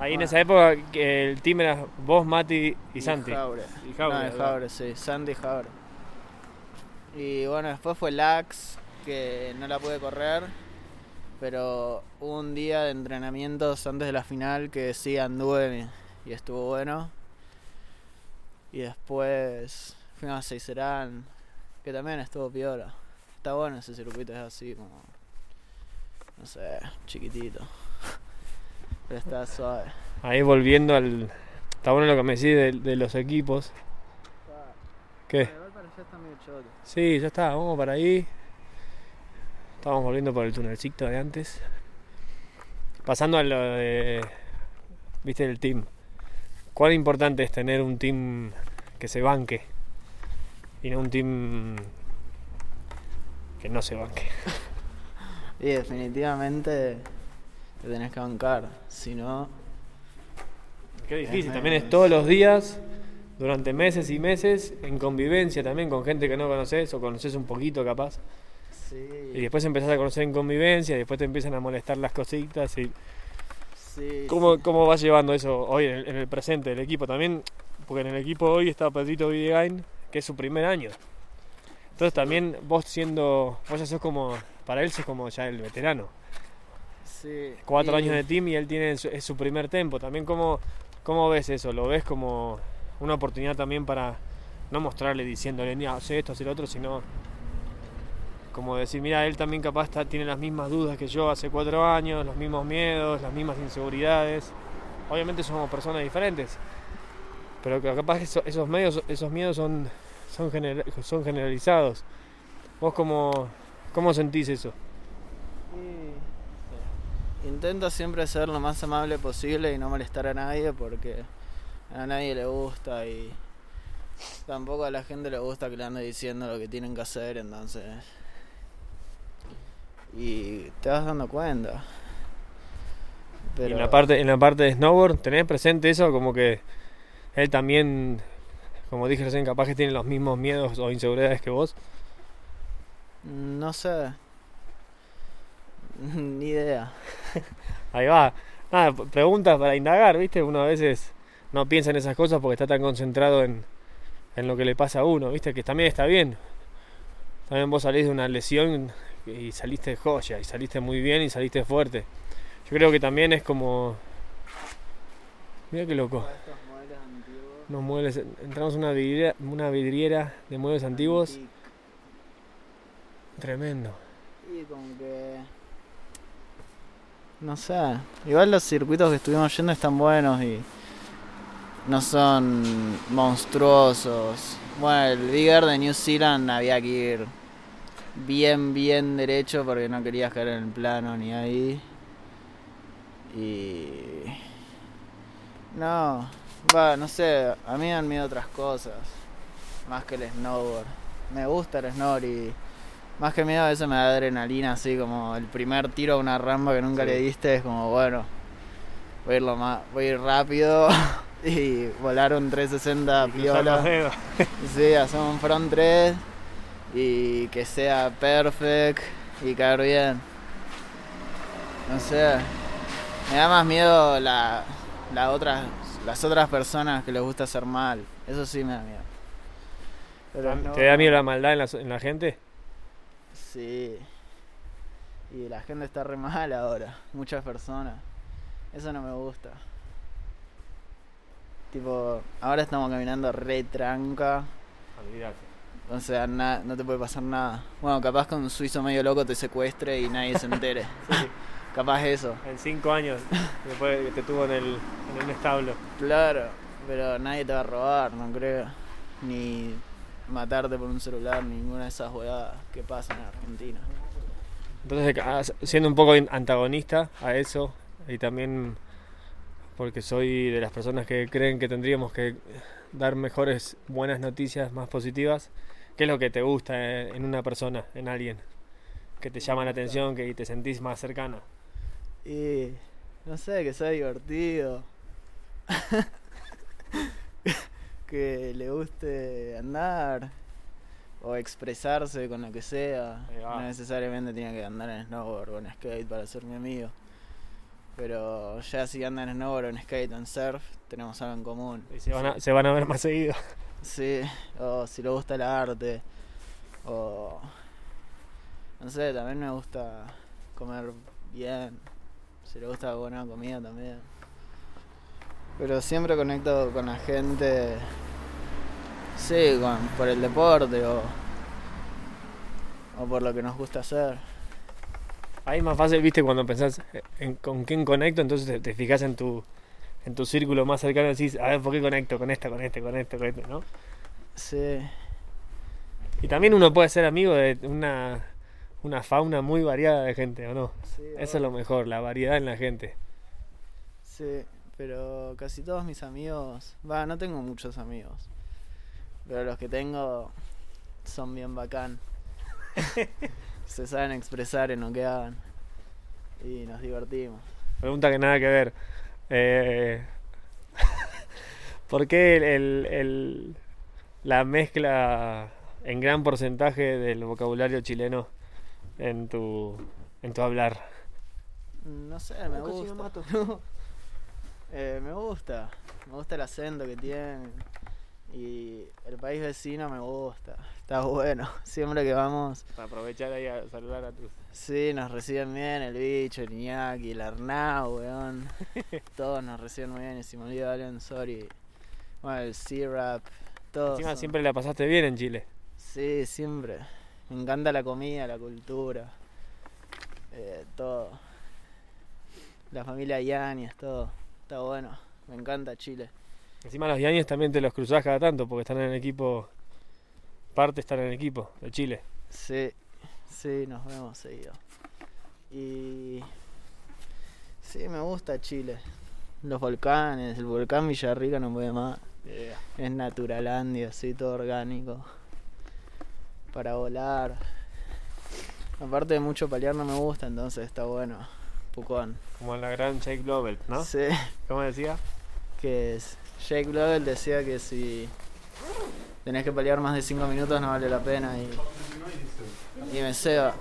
Ahí en esa época que el team era vos, Mati y, Santi. Jaure. Y. Jaure, sí, Santi y Jaure. Y bueno, después fue Lax, que no la pude correr. Pero hubo un día de entrenamientos antes de la final que sí anduve y, y estuvo bueno. Y después fuimos a Seiserán, que también estuvo piola. Está bueno ese circuito, es así como. No sé, chiquitito. Pero está suave. Ahí volviendo al. Está bueno lo que me decís de, de los equipos. ¿Qué? Está medio choto. Sí, ya está, vamos para ahí. Estamos volviendo por el tunelcito de antes. Pasando a lo de. ¿Viste el team? ¿Cuán importante es tener un team que se banque? Y no un team que no se banque. Y definitivamente te tenés que bancar, si no, Qué difícil, también es todos los días, durante meses y meses, en convivencia también con gente que no conoces o conoces un poquito capaz. sí, Y después empezás a conocer en convivencia y después te empiezan a molestar las cositas y sí, ¿Cómo, sí. ¿Cómo va llevando eso hoy en el, en el presente del equipo? También, porque en el equipo hoy está Pedrito Videgain, que es su primer año. Entonces también vos siendo, vos ya sos como, para él sos como ya el veterano. Sí, Cuatro y- años de team y él tiene su, es su primer tempo. También cómo, cómo ves eso, lo ves como una oportunidad también para no mostrarle diciéndole, ni hace esto, hace lo otro, sino como decir, mira, él también capaz está- tiene las mismas dudas que yo hace cuatro años, los mismos miedos, las mismas inseguridades. Obviamente somos personas diferentes, pero capaz esos, esos miedos son, son, son generalizados. ¿Vos cómo, cómo sentís eso? Intento siempre ser lo más amable posible y no molestar a nadie porque a nadie le gusta y tampoco a la gente le gusta que le ande diciendo lo que tienen que hacer, entonces... Y te vas dando cuenta. Y en la parte, en la parte de snowboard, ¿tenés presente eso? Como que él también, como dije recién, capaz que tiene los mismos miedos o inseguridades que vos. no sé. Ni idea. Ahí va. Nada, preguntas para indagar, ¿viste? Uno a veces no piensa en esas cosas porque está tan concentrado en, en lo que le pasa a uno, ¿viste? Que también está bien. También vos salís de una lesión y saliste joya, y saliste muy bien y saliste fuerte. Yo creo que también es como... Mira qué loco. Unos muebles, entramos en una vidriera, una vidriera de muebles antiguos. Tremendo. Y como que. No sé. Igual los circuitos que estuvimos yendo están buenos y. No son monstruosos. Bueno, el Bigger de New Zealand había que ir bien, bien derecho porque no querías caer en el plano ni ahí. Y. No. Va, no sé. A mí me han miedo otras cosas. Más que el snowboard. Me gusta el snowboard y. Más que miedo a veces me da adrenalina, así como el primer tiro a una rampa que nunca Sí. le diste, es como, bueno, voy a ir, lo más, voy a ir rápido y volar un 360 Y piola. los dedos. Sí, hacer un front 3 y que sea perfect y caer bien. No sé, me da más miedo la, la otras, las otras personas que les gusta hacer mal. Eso sí me da miedo. Pero no- ¿Te da miedo la maldad en la, en la gente? Sí. Y la gente está re mal ahora. Muchas personas. Eso no me gusta. Tipo, ahora estamos caminando re tranca. Olvídate. O sea, na- no te puede pasar nada. Bueno, capaz que un suizo medio loco te secuestre y nadie se entere. capaz eso. En cinco años, después que te tuvo en, el, en un establo. Claro. Pero nadie te va a robar, no creo. Ni matarte por un celular, ninguna de esas huevadas que pasan en Argentina. Entonces, ah, siendo un poco antagonista a eso, y también porque soy de las personas que creen que tendríamos que dar mejores, buenas noticias más positivas, ¿qué es lo que te gusta en una persona, en alguien? Que te llama la atención, que te sentís más cercana. Y no sé, que sea divertido. que le guste andar o expresarse con lo que sea. No necesariamente tiene que andar en snowboard o en skate para ser mi amigo. Pero ya si anda en snowboard en skate o en surf, tenemos algo en común. Y se van a, se van a ver más seguido. Sí, o si le gusta el arte, o no sé, también me gusta comer bien, si le gusta buena comida también. Pero siempre conecto con la gente, sí, con, por el deporte o, o por lo que nos gusta hacer. Ahí es más fácil, viste, cuando pensás en con quién conecto, entonces te, te fijas en tu, en tu círculo más cercano y decís, a ver, ¿por qué conecto con esta, con este, con este, con este, ¿no? Sí, Y también uno puede ser amigo de una, una fauna muy variada de gente, ¿o no? sí, Eso es lo mejor, la variedad en la gente. Sí, pero casi todos mis amigos, va, no tengo muchos amigos, pero los que tengo son bien bacán. Se saben expresar en lo que hagan y nos divertimos. Pregunta que nada que ver. Eh, ¿Por qué el, el- el- la mezcla en gran porcentaje del vocabulario chileno en tu, en tu hablar? No sé, me me gusta. mato. Eh, me gusta, me gusta el acento que tienen y el país vecino me gusta, está bueno. Siempre que vamos Para aprovechar ahí a saludar a tus... Sí, nos reciben bien el bicho, el Iñaki, el Arnau, weón. Todos nos reciben muy bien. Y si me olvido de alguien, sorry. Bueno, el C-Rap, todos. Encima son- siempre la pasaste bien en Chile. Sí, siempre. Me encanta la comida, la cultura. eh, todo. La familia Yáñez, todo. Está bueno. Me encanta Chile. Encima los Yañez también te los cruzás cada tanto porque están en el equipo... Parte están en el equipo de Chile. Sí, sí, nos vemos seguido. Y Sí, me gusta Chile. Los volcanes, el volcán Villarrica no puede más. Es naturalandia, así todo orgánico. Para volar. Aparte de mucho pelear no me gusta, entonces está bueno. Pucón. Como la gran Jake Lovell, ¿no? Sí, ¿Cómo decía? que es. Jake Lovell decía que si tenés que pelear más de 5 minutos no vale la pena y, y me ceba,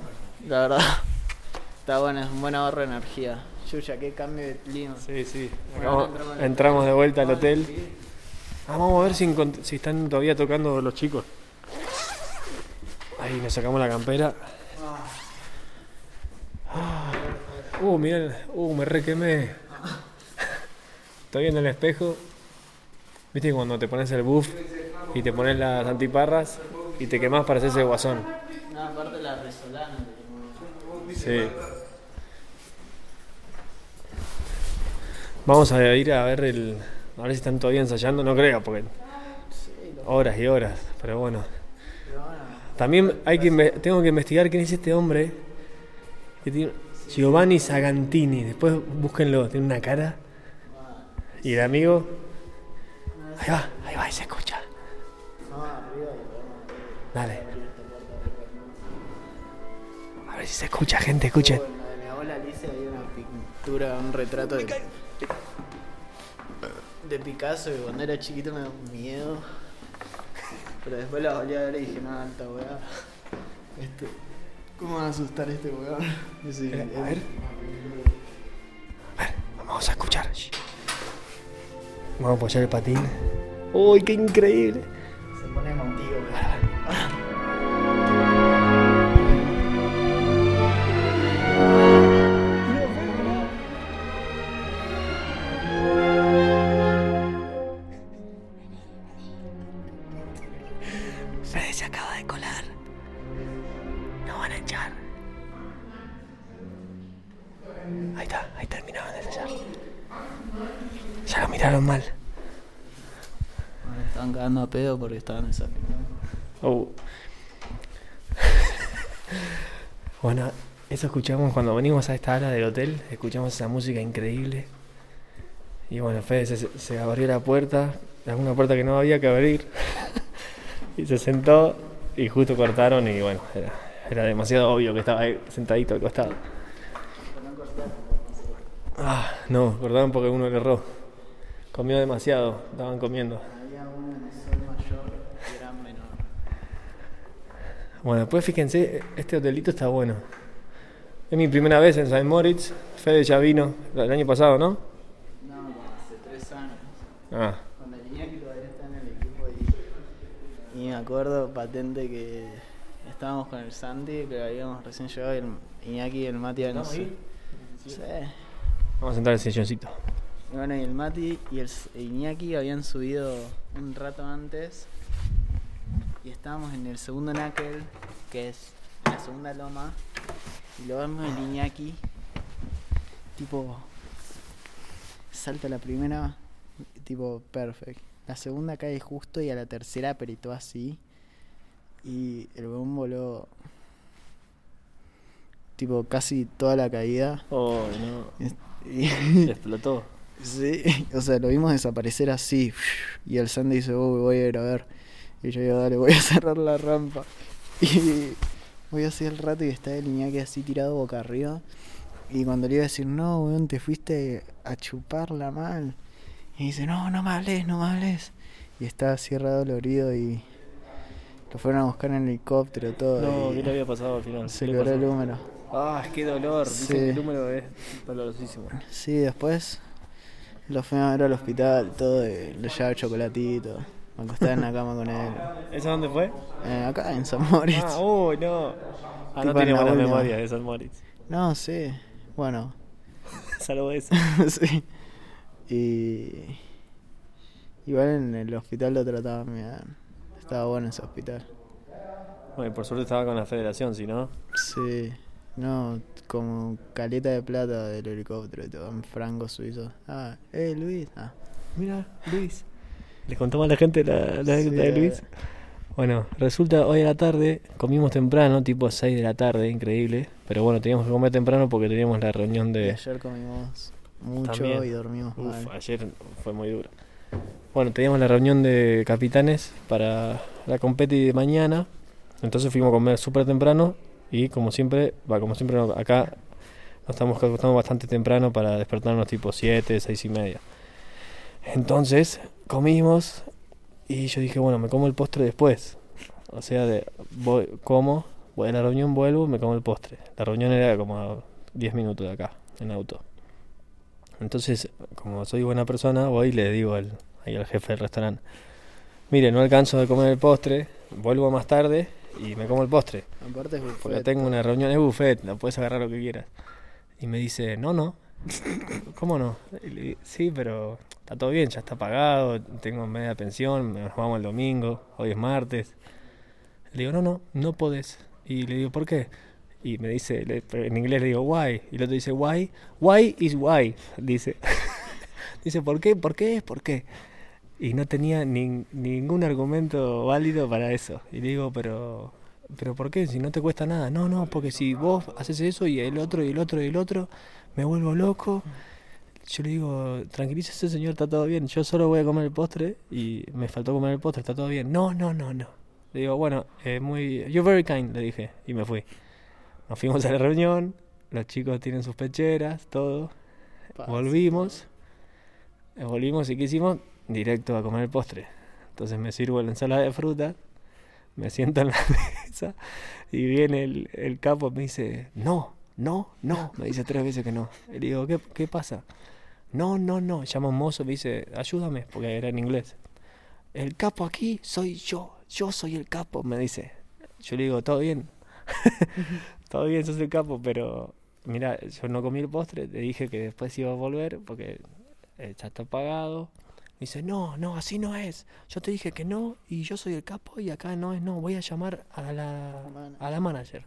la verdad. Está bueno, es un buen ahorro de energía. Yuya, qué cambio de clima. Sí, sí. Bueno, entramos de vuelta al hotel. Ah, vamos a ver si, están todavía tocando los chicos. Ahí nos sacamos la campera. Ah. Uh, miren, uh, me requemé. Estoy viendo el espejo. ¿Viste cuando te pones el buff y te pones las antiparras y te quemás para hacerse guasón? No, aparte la resolana. Sí. Vamos a ir a ver el. A ver si están todavía ensayando, no creo, porque horas y horas, pero bueno. También hay que tengo que investigar quién es este hombre. Que tiene Giovanni Sagantini. Después búsquenlo, tiene una cara. Y el amigo. Ahí va, ahí va, y se escucha. No, arriba y Dale. A ver si se escucha, gente, escuchen. En la de mi abuela Alicia había una pintura, un retrato de, de Picasso que cuando era chiquito me daba miedo. Pero después la volví a ver y dije, no, alta weá. Este, ¿Cómo va a asustar este weón? Y a ver. A ver, vamos a escuchar. Vamos a apoyar el patín. ¡Uy, qué increíble! Oh. bueno, eso escuchamos cuando venimos a esta hora del hotel. Escuchamos esa música increíble. Y bueno, Fede se, abrió la puerta, alguna puerta que no había que abrir. y se sentó y justo cortaron y bueno, era, era demasiado obvio que estaba ahí sentadito al costado. Ah, no, cortaron porque uno le erró. Comió demasiado, estaban comiendo. Había uno en el sol mayor que era menor. Bueno, después fíjense, este hotelito está bueno. Es mi primera vez en St. Moritz. Fede ya vino el año pasado, ¿no? No, hace tres años. Ah, Cuando el Iñaki todavía está en el equipo y, y me acuerdo patente que estábamos con el Santi, que habíamos recién llegado y el Iñaki y el Mati ¿Estamos ahí? Sí. vamos a sentar el silloncito. Y bueno, y el Mati y el Iñaki habían subido un rato antes y estábamos en el segundo knuckle, que es la segunda loma, y lo vemos el Iñaki, tipo, salta la primera, tipo, perfect. La segunda cae justo y a la tercera apretó así, y el weón voló, tipo, casi toda la caída. Oh, no. Y, Explotó. Sí, o sea, lo vimos desaparecer así. Y el Sandy dice, "Uy, voy a ir a ver. Y yo digo, dale, voy a cerrar la rampa. Y voy así el rato y está el Iñaki así tirado boca arriba. Y cuando le iba a decir, no, weón, te fuiste a chuparla mal. Y dice, no, no me hables, no me hables. Y así re dolorido y lo fueron a buscar en helicóptero todo. No, ¿qué le había pasado al final? se ¿Qué le quebró el húmero. Ah, qué dolor. Sí. Dicen que el número es dolorosísimo. Sí, después lo fuimos a ver al hospital, todo, y le llevaba chocolatito. Me acostaba en la cama con él. ¿Eso dónde fue? Eh, acá en San Moritz. Ah, uy, no. Ah, Tipo no en tiene última. memorias de San Moritz. No, sí. Bueno, Salvo eso. sí. Y. Igual en el hospital lo trataban bien. Estaba bueno ese hospital. Bueno, y por suerte estaba con la federación, si no. Sí. No, como caleta de plata del helicóptero y todo, en francos suizos. Ah, eh, Luis. Ah, Mira, Luis. ¿Le contamos a la gente la, la Sí, anécdota de eh. Luis? Bueno, resulta hoy a la tarde, comimos temprano, tipo 6 de la tarde, increíble. Pero bueno, teníamos que comer temprano porque teníamos la reunión Y de... ayer comimos mucho También. y dormimos Uf, mal. ayer fue muy duro. Bueno, teníamos la reunión de capitanes para la competi de mañana. Entonces fuimos a comer súper temprano y como siempre, va, como siempre acá nos estamos acostando bastante temprano para despertarnos tipo 7, 6 y media. Entonces comimos y yo dije, bueno, me como el postre después. O sea, de, voy, como, voy a la reunión, vuelvo, me como el postre. La reunión era como a 10 minutos de acá, en auto. Entonces, como soy buena persona, voy y le digo al, ahí al jefe del restaurante, mire, no alcanzo de comer el postre, vuelvo más tarde y me como el postre. Aparte es Porque buffet. tengo una reunión, es buffet, la puedes agarrar lo que quieras. Y me dice, no, no. ¿Cómo no? Le sí, pero está todo bien, ya está pagado, tengo media pensión, nos vamos el domingo, hoy es martes. Le digo, no, no, no podés. Y le digo, ¿por qué? Y me dice, en inglés le digo, why. Y el otro dice, why. Why is why. Dice, dice, ¿por qué? ¿Por qué? ¿Por qué? Y no tenía nin- ningún argumento válido para eso. Y le digo, pero, pero ¿por qué? Si no te cuesta nada. No, no, porque si vos haces eso y el otro y el otro y el otro, me vuelvo loco. Yo le digo, tranquilícese señor, está todo bien. Yo solo voy a comer el postre y me faltó comer el postre, está todo bien. No, no, no, no. Le digo, bueno, eh, muy... You're very kind, le dije. Y me fui. Nos fuimos a la reunión, los chicos tienen sus pecheras, todo. Paz. Volvimos. eh, Volvimos y ¿qué hicimos? Directo a comer el postre. Entonces me sirvo la ensalada de fruta, me siento en la mesa y viene el, el capo y me dice, no, no, no. Me dice tres veces que no. Y le digo, ¿qué, qué pasa? No, no, no. Llama a un mozo y me dice, ayúdame, porque era en inglés. El capo aquí soy yo, yo soy el capo, me dice. Yo le digo, todo bien. todo bien, sos el capo, pero mira, yo no comí el postre, te dije que después iba a volver porque eh, ya está pagado. Me dice, no, no, así no es. Yo te dije que no y yo soy el capo y acá no es no. Voy a llamar a la, a la manager.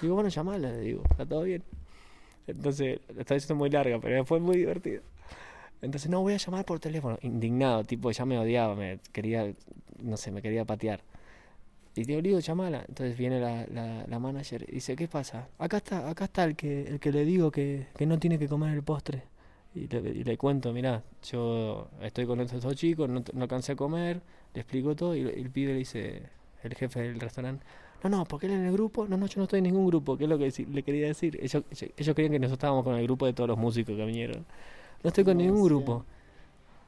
Digo, bueno, llamala, le digo, está todo bien. Entonces, lo estaba diciendo muy larga, pero fue muy divertido. Entonces, no, voy a llamar por teléfono. Indignado, tipo, ya me odiaba, me quería, no sé, me quería patear. Y digo, digo, llamala. Entonces viene la, la, la manager y dice, ¿qué pasa? Acá está, acá está el que, el que le digo que, que no tiene que comer el postre. Y le, y le cuento, mirá, yo estoy con estos dos chicos, no, no alcancé a comer, le explico todo y el pibe le dice, el jefe del restaurante, no, no, porque él en el grupo, no, no, yo no estoy en ningún grupo, que es lo que le quería decir. Ellos, ellos, ellos creían que nosotros estábamos con el grupo de todos los músicos que vinieron. No estoy con No, ningún grupo.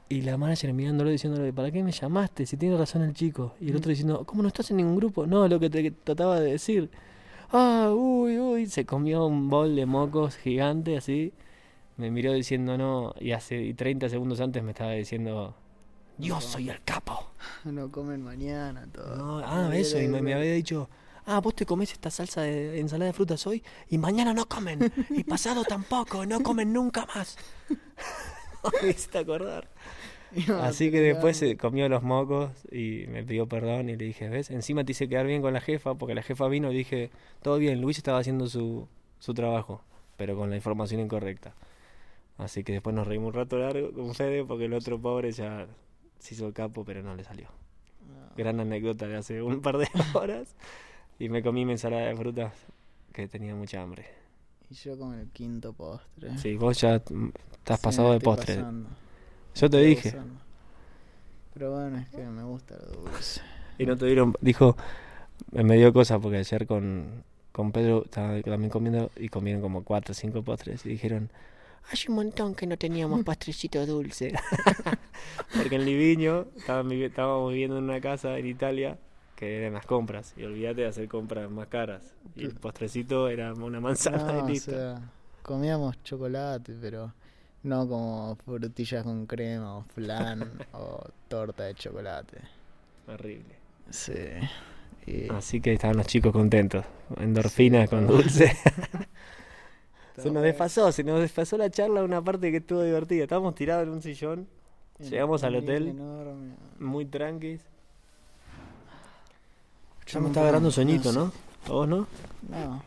Y la manager mirándolo diciéndole, ¿para qué me llamaste? Si tiene razón el chico. Y el Mm. otro diciendo, ¿cómo no estás en ningún grupo? No, lo que te trataba de decir. Ah, uy, uy. Se comió un bol de mocos gigante así. Me miró diciendo no. Y hace y 30 segundos antes me estaba diciendo, yo soy el capo. No comen mañana, todo. No, ah, eso, y me, me había dicho, ah, vos te comés esta salsa de ensalada de frutas hoy y mañana no comen, y pasado tampoco, no comen nunca más. me hiciste acordar. Así que después se comió los mocos y me pidió perdón y le dije, ¿ves? Encima te hice quedar bien con la jefa, porque la jefa vino y dije, todo bien, Luis estaba haciendo su, su trabajo, pero con la información incorrecta. Así que después nos reímos un rato largo con Fede, porque el otro pobre ya se hizo el capo, pero no le salió gran anécdota de hace un par de horas. Y me comí mi ensalada de frutas que tenía mucha hambre. Y yo con el quinto postre. Sí, vos ya estás Sí, pasado de postre. pasando. Yo te Estoy dije. Pero bueno, es que me gusta lo dulce. Y no te dieron. Dijo. Me dio cosa porque ayer con, con Pedro estaba también comiendo y comieron como cuatro o cinco postres. Y dijeron. Hace un montón que no teníamos postrecito dulce. porque en Liviño estábamos viviendo en una casa en Italia que eran las compras. Y olvídate de hacer compras más caras. Y el postrecito era una manzana No, o listo. sea, comíamos chocolate, pero no como frutillas con crema o flan o torta de chocolate. Horrible. Sí. Y Así que estaban los chicos contentos. Endorfinas Sí, con dulce. se nos desfasó, se nos desfasó la charla una parte que estuvo divertida. Estábamos tirados en un sillón, llegamos al hotel. enorme. muy tranquis. Ya me está agarrando sueñito, no. ¿A vos no? No.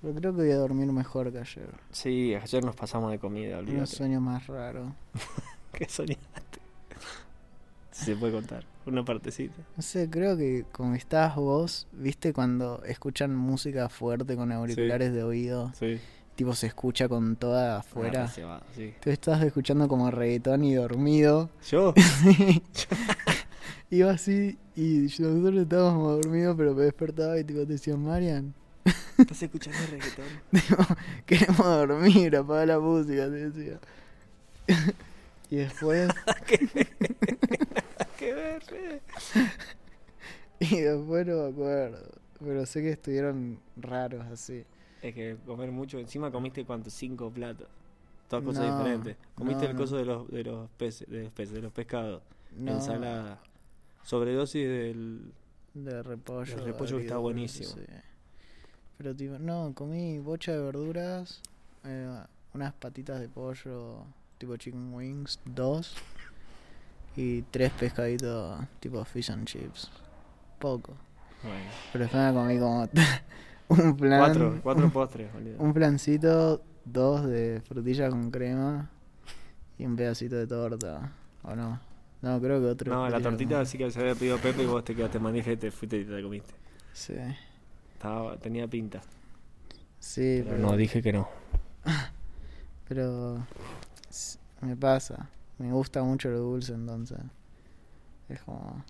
Pero creo que voy a dormir mejor que ayer. Sí, ayer nos pasamos de comida, Un olvídate. sueño más raro. ¿Qué soñaste? Si se puede contar. Una partecita. No sé, creo que como estabas vos, viste cuando escuchan música fuerte con auriculares de oído, Sí. tipo se escucha con toda afuera. Ah, sí. Tú estabas escuchando como reggaetón y dormido. ¿Yo? Iba así y nosotros estábamos dormidos, pero me despertaba y tipo te decían, Marian, ¿Estás escuchando reggaetón? tipo, queremos dormir, apaga la música, te decía. y después, ¿Qué ver? eh? y después no me acuerdo. Pero sé que estuvieron raros así. Es que comer mucho. Encima comiste cuánto? Cinco platos. Todas cosas No, diferentes. Comiste no, el coso de los, de los peces, de los peces, de los pescados. Ensalada. Sobredosis del. De repollo. El repollo que está buenísimo. sí. Pero tipo, no, comí bocha de verduras, eh, unas patitas de pollo tipo chicken wings, dos, y tres pescaditos tipo fish and chips. Poco. Bueno. Pero después me comí como un plan. Cuatro, cuatro postres, boludo. Un plancito, dos de frutilla con crema y un pedacito de torta. ¿O no? No, creo que otro. No, la tortita con- sí que se había pedido Pepe y vos te quedaste manija y te fuiste y te la comiste. Sí. Estaba, tenía pinta. Sí, Pero pero. no, dije que no. Pero me pasa. Me gusta mucho lo dulce entonces. Es como...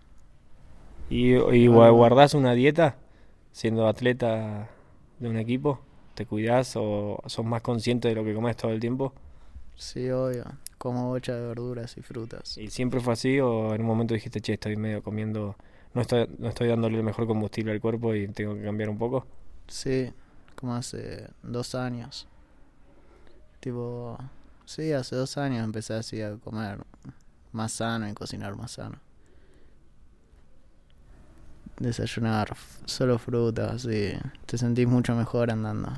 ¿Y, y gua- guardás una dieta siendo atleta de un equipo? ¿Te cuidás o sos más consciente de lo que comes todo el tiempo? Sí, obvio. Como bocha de verduras y frutas. ¿Y siempre fue así o en un momento dijiste, che, estoy medio comiendo, no estoy, no estoy dándole el mejor combustible al cuerpo y tengo que cambiar un poco? Sí, como hace dos años. Tipo... Sí, hace dos años empecé así a comer más sano y cocinar más sano. Desayunar solo frutas, sí. Te sentís mucho mejor andando.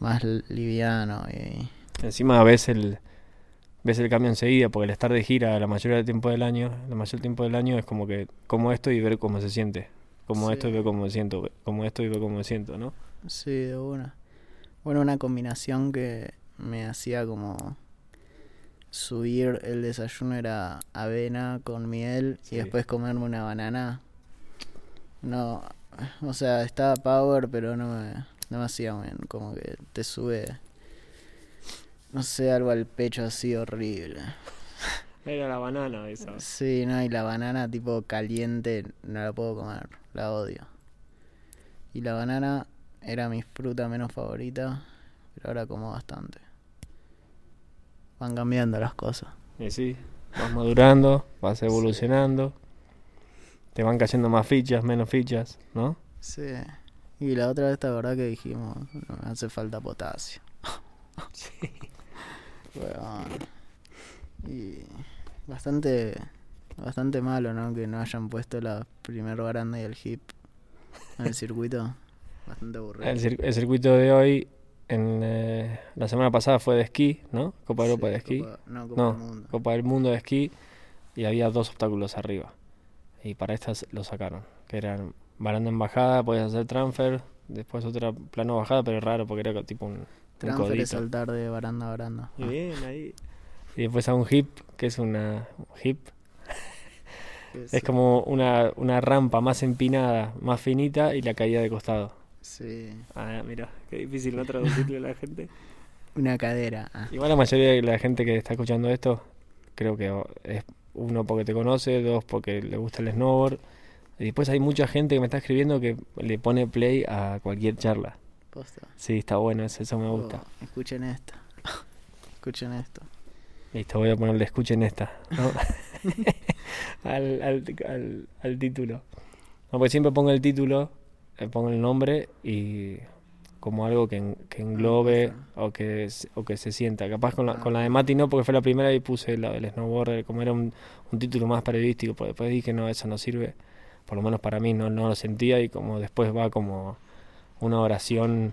Más liviano y... Encima ves el, ves el cambio enseguida, porque el estar de gira la mayoría del tiempo del año, la mayor tiempo del año es como que como esto y ver cómo se siente. Como esto y ver cómo me siento, como esto y ver cómo me siento, ¿no? Sí, de una. Bueno, una combinación que me hacía como subir el desayuno era avena con miel Sí. y después comerme una banana. No, o sea, estaba power, pero no me, no me hacía bien. Como que te sube, no sé, algo al pecho así horrible. Era la banana esa. Sí, no, y la banana tipo caliente no la puedo comer, la odio. Y la banana era mi fruta menos favorita, pero ahora como bastante. Van cambiando las cosas. Y sí, vas madurando, vas evolucionando, te van cayendo más fichas, menos fichas, ¿no? Sí. Y la otra vez, la verdad que dijimos, no me hace falta potasio. Sí. Y bastante, bastante malo, ¿no? Que no hayan puesto la primer baranda y el hip en el circuito. Bastante aburrido. El, cir- el circuito de hoy, en, eh, la semana pasada fue de esquí, ¿no? Copa Europa Sí, de esquí. Copa- no, Copa No, del Mundo. Copa del Mundo de esquí y había dos obstáculos arriba. Y para estas lo sacaron, que eran baranda en bajada, podías hacer transfer, después otra plano bajada, pero raro porque era tipo un, un Transfer es saltar de baranda a baranda. Muy bien, ahí. Y después a un hip, que es una hip, es como una, una rampa más empinada, más finita y la caída de costado. Sí. Ah, mira, qué difícil no traducirle a la gente. Una cadera. ah. Igual la mayoría de la gente que está escuchando esto, creo que es uno porque te conoce, dos porque le gusta el snowboard. Y después hay mucha gente que me está escribiendo que le pone play a cualquier charla. Posta. Sí, está bueno, eso, eso me gusta. Oh, escuchen esto. escuchen esto. Listo, voy a ponerle escuchen esta, ¿no? al, al, al, al título. No, pues siempre pongo el título, le pongo el nombre y como algo que, en- que englobe o que, o que se sienta. Capaz con la, con la de Mati no, porque fue la primera y puse la del snowboarder, como era un, un título más periodístico, pero después dije, no, eso no sirve, por lo menos para mí no, no lo sentía y como después va como una oración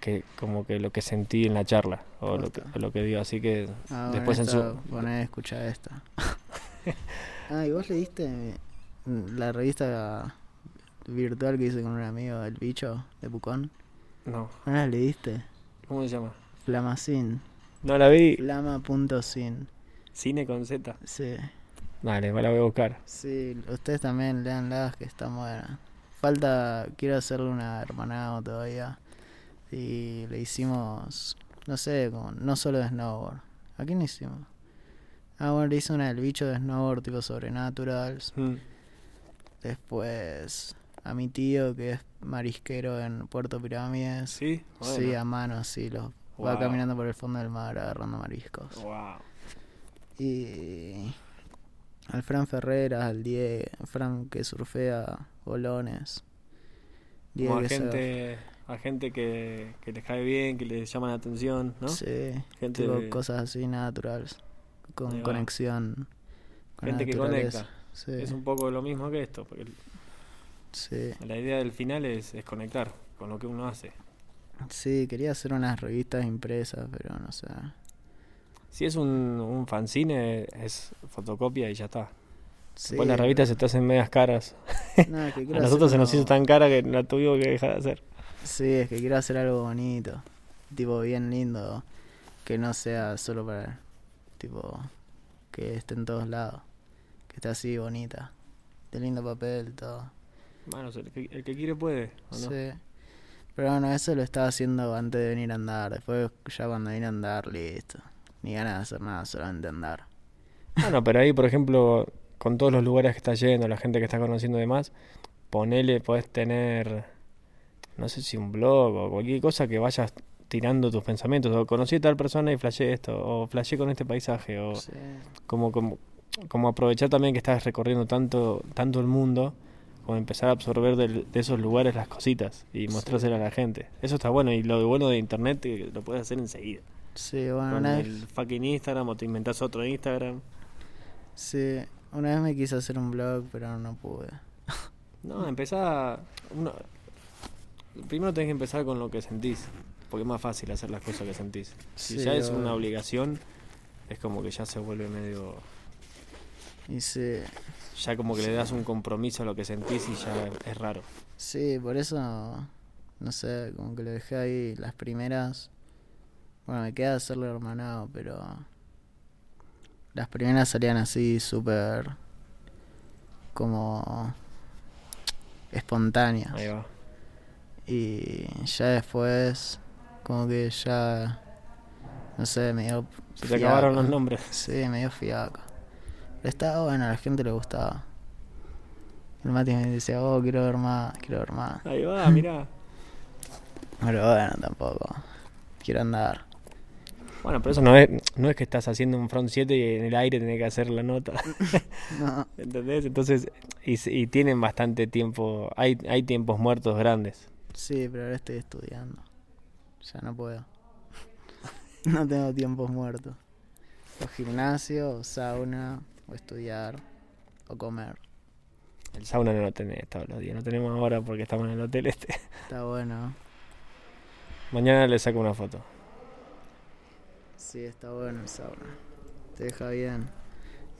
que como que lo que sentí en la charla o lo que, lo que digo, así que Ah, después en su... poné, escucha esta. ah, ¿y vos leíste la revista virtual que hice con un amigo, El Bicho, de Pucón? No, ¿No la leíste? ¿cómo se llama? Flamacin. No la vi. Flama.sin. Cine con Z. Sí. Dale, la voy a buscar. Sí, ustedes también leanlas que están buenas. Falta, quiero hacerle una hermanado todavía. Y le hicimos, no sé, como, no solo de snowboard. ¿A quién le hicimos? Ah, bueno, le hice una del bicho de snowboard tipo sobrenaturals. Mm. Después a mi tío que es marisquero en Puerto Pirámides. ¿Sí? Sí, a mano, sí, los va caminando por el fondo del mar agarrando mariscos. Wow. Y al Fran Ferreras, al Diego, Fran que surfea bolones. Diego Como a gente, a gente que, que les cae bien, que les llama la atención, ¿no? Sí, Gente, tipo cosas así naturales, con conexión. Con gente que conecta. Sí, Es un poco lo mismo que esto, porque sí, la idea del final es, es conectar con lo que uno hace. sí, quería hacer unas revistas impresas, pero no sé. Si es un, un fanzine, es fotocopia y ya está. Sí, Después las revistas se te hacen medias caras. no, es que A nosotros se nos hizo tan cara que la tuvimos que dejar de hacer. Sí, es que quiero hacer algo bonito, tipo bien lindo, que no sea solo para, tipo, que esté en todos lados, que esté así bonita, de lindo papel, todo. El que, el que quiere puede, ¿o no? Sí. Pero bueno, eso lo estaba haciendo antes de venir a andar, después ya cuando vine a andar, listo. Ni ganas de hacer nada, solamente andar. Bueno, pero ahí, por ejemplo, con todos los lugares que estás yendo, la gente que estás conociendo y demás, ponele, podés tener, no sé si un blog o cualquier cosa que vayas tirando tus pensamientos. O conocí a tal persona y flashé esto, o flashé con este paisaje, o Sí. como, como, como aprovechar también que estás recorriendo tanto, tanto el mundo, como empezar a absorber de esos lugares las cositas y mostrárselas a la gente. Eso está bueno, y lo bueno de internet que lo puedes hacer enseguida. Sí, bueno, Con una vez, el fucking Instagram o te inventás otro Instagram. sí, una vez me quise hacer un blog, pero no pude. No, empezá. Uno, primero tenés que empezar con lo que sentís. Porque es más fácil hacer las cosas que sentís. Si Sí, ya es una obligación, es como que ya se vuelve medio. Y sí, Ya como que le das un compromiso a lo que sentís y ya es raro. Sí, por eso, no sé, como que lo dejé ahí las primeras. Bueno, me queda hacerlo hermanado, pero las primeras salían así súper como espontáneas. Ahí va. Y ya después, como que ya, no sé, me dio Se te acabaron los nombres. Sí, me dio fiaca. Estaba bueno, a la gente le gustaba. El Mati me decía, oh, quiero ver más, quiero ver más. Ahí va, mirá. Pero bueno, tampoco. Quiero andar. Bueno, pero eso no es, no es que estás haciendo un front 7 y en el aire tenés que hacer la nota. No, ¿Entendés? Entonces, y, y tienen bastante tiempo. Hay, hay tiempos muertos grandes. sí, pero ahora estoy estudiando. Ya no puedo. No tengo tiempos muertos. O gimnasio, o sauna, o estudiar, o comer. El sauna no lo tenés todos los días. No tenemos ahora porque estamos en el hotel este. Está bueno. Mañana le saco una foto. Sí, está bueno el sauna. Te deja bien.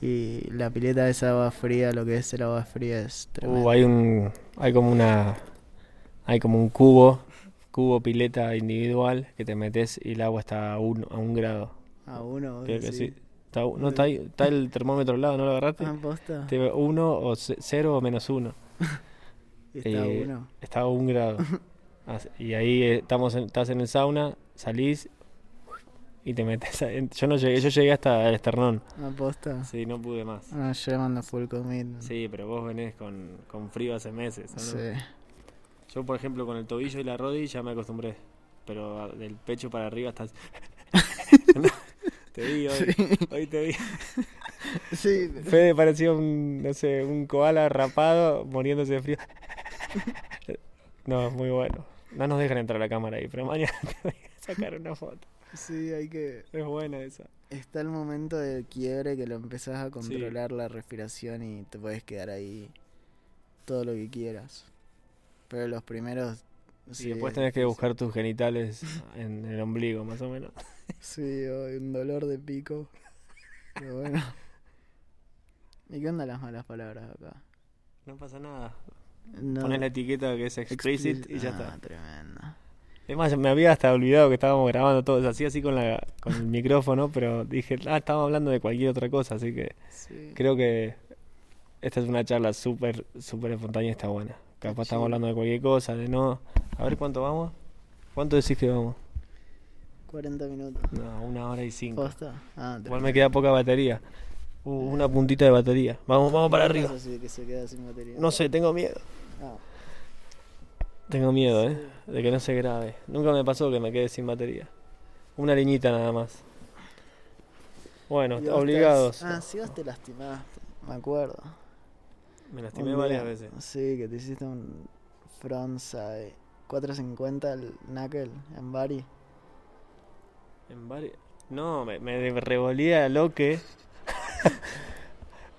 Y la pileta de esa agua fría, lo que es el agua fría es tremendo. Uh, hay un. Hay como una. Hay como un cubo. Cubo pileta individual que te metes y el agua está a un, a un grado. A uno, Creo que sí. Está, no, está, ahí- está el termómetro al lado, ¿no lo agarraste? Ah, posta. Te uno o ce- cero o menos uno. Está eh, uno. Está a un grado. Y ahí eh, estamos en- estás en el sauna, salís y te metes. a- Yo no llegué, yo llegué hasta el esternón. Ah, posta. Sí, no pude más. Ah, yo mando full commitment. Sí, pero vos venés con, con frío hace meses. ¿o no? Sí. Yo, por ejemplo, con el tobillo y la rodilla ya me acostumbré. Pero del pecho para arriba estás. Te vi hoy. Hoy te vi. Sí, Fede parecía un, no sé, un koala rapado muriéndose de frío. No, muy bueno. No nos dejan entrar a la cámara ahí, pero mañana te voy a sacar una foto. sí, hay que... Es buena esa. Está el momento del quiebre que lo empezás a controlar la respiración y te puedes quedar ahí todo lo que quieras. Pero los primeros... Y sí, después es tenés que buscar tus genitales en el ombligo, más o menos. Sí, o un dolor de pico. Pero bueno. ¿Y qué onda las malas palabras acá? No pasa nada. No, Pones la etiqueta que es explicit y ya ah, está. tremendo. Es más, me había hasta olvidado que estábamos grabando todo. Así así con, la, con el micrófono, pero dije, ah, estábamos hablando de cualquier otra cosa. Así que Sí. creo que esta es una charla súper, súper espontánea y está buena. Capaz estamos hablando de cualquier cosa, de no. A ver cuánto vamos. ¿Cuánto decís que vamos? 40 minutos. No, una hora y cinco. ¿Posta? Ah, Igual me queda poca batería. Uh, una puntita de batería. Vamos, vamos para arriba. Así que se queda sin batería. No sé, tengo miedo. Ah, Tengo miedo, ¿eh? De que no se grabe. Nunca me pasó que me quede sin batería. Una liñita nada más. Bueno, vos te- obligados. Ah, sí, vos te lastimaste. Me acuerdo. Me lastimé Un varias día- veces. Sí, que te hiciste un frontside 450 al knuckle en Bari. En. No, me, me revolía lo que...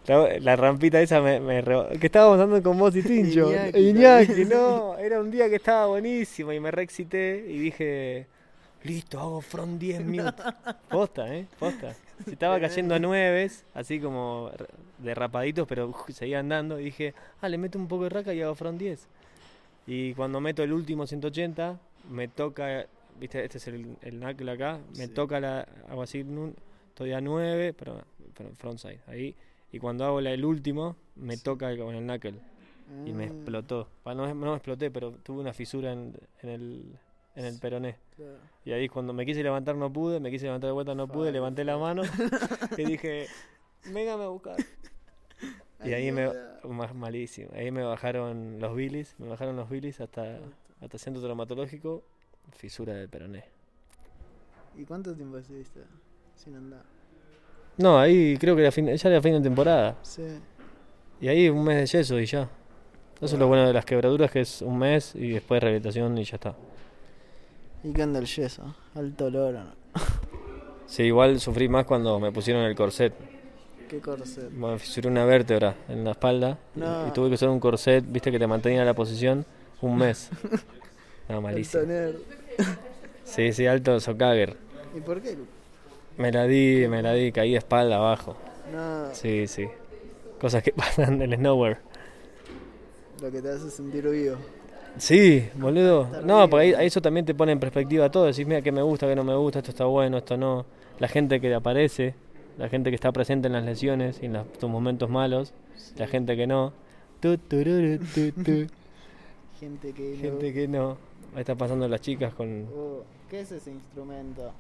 La, la rampita esa me, me que estábamos dando con vos y Tincho. Iñaki Iñaki, no, era un día que estaba buenísimo y me reexcité y dije, listo, hago front 10 mute. Posta, eh, posta. Se estaba cayendo a nueves, así como derrapaditos, pero uf, seguían dando y dije, ah, le meto un poco de raca y hago front 10. Y cuando meto el último 180, me toca, viste, este es el, el knuckle acá, me Sí. toca la, hago así, estoy a 9, pero, pero frontside, ahí. Y cuando hago la, el último, me toca con el knuckle y me Ah, explotó. No, no me exploté, pero tuve una fisura en, en el, en el peroné. claro. Y ahí cuando me quise levantar no pude, me quise levantar de vuelta no pude, levanté la mano y dije, véngame a buscar. Y ahí me, más malísimo, ahí me bajaron los bilis, me bajaron los bilis hasta, hasta centro traumatológico, fisura del peroné. ¿Y cuánto tiempo estuviste sin andar? No, ahí creo que era fin, ya era fin de temporada. Sí. Y ahí un mes de yeso y ya. Eso es lo bueno de las quebraduras, que es un mes y después rehabilitación y ya está. ¿Y qué anda el yeso? Alto olor, ¿o ¿no? Sí, igual sufrí más cuando me pusieron el corset. ¿Qué corset? Me fisuré una vértebra en la espalda y tuve que usar un corset, viste, que te mantenía la posición un mes. No, malísimo. Sí, sí, alto socager. ¿Y por qué? Me la di, me la di, caí de espalda abajo. No, Sí, sí. Cosas que pasan del snowboard. lo que te hace sentir vivo. Sí, boludo. No, porque ahí, eso también te pone en perspectiva todo. Decís, mira, que me gusta, que no me gusta, esto está bueno, esto no. La gente que aparece, la gente que está presente en las lesiones y en los- tus momentos malos, la gente que no. Tu, tururu, tu, tu. Gente que no- Gente que no. Ahí está pasando las chicas con. Oh, ¿Qué es ese instrumento?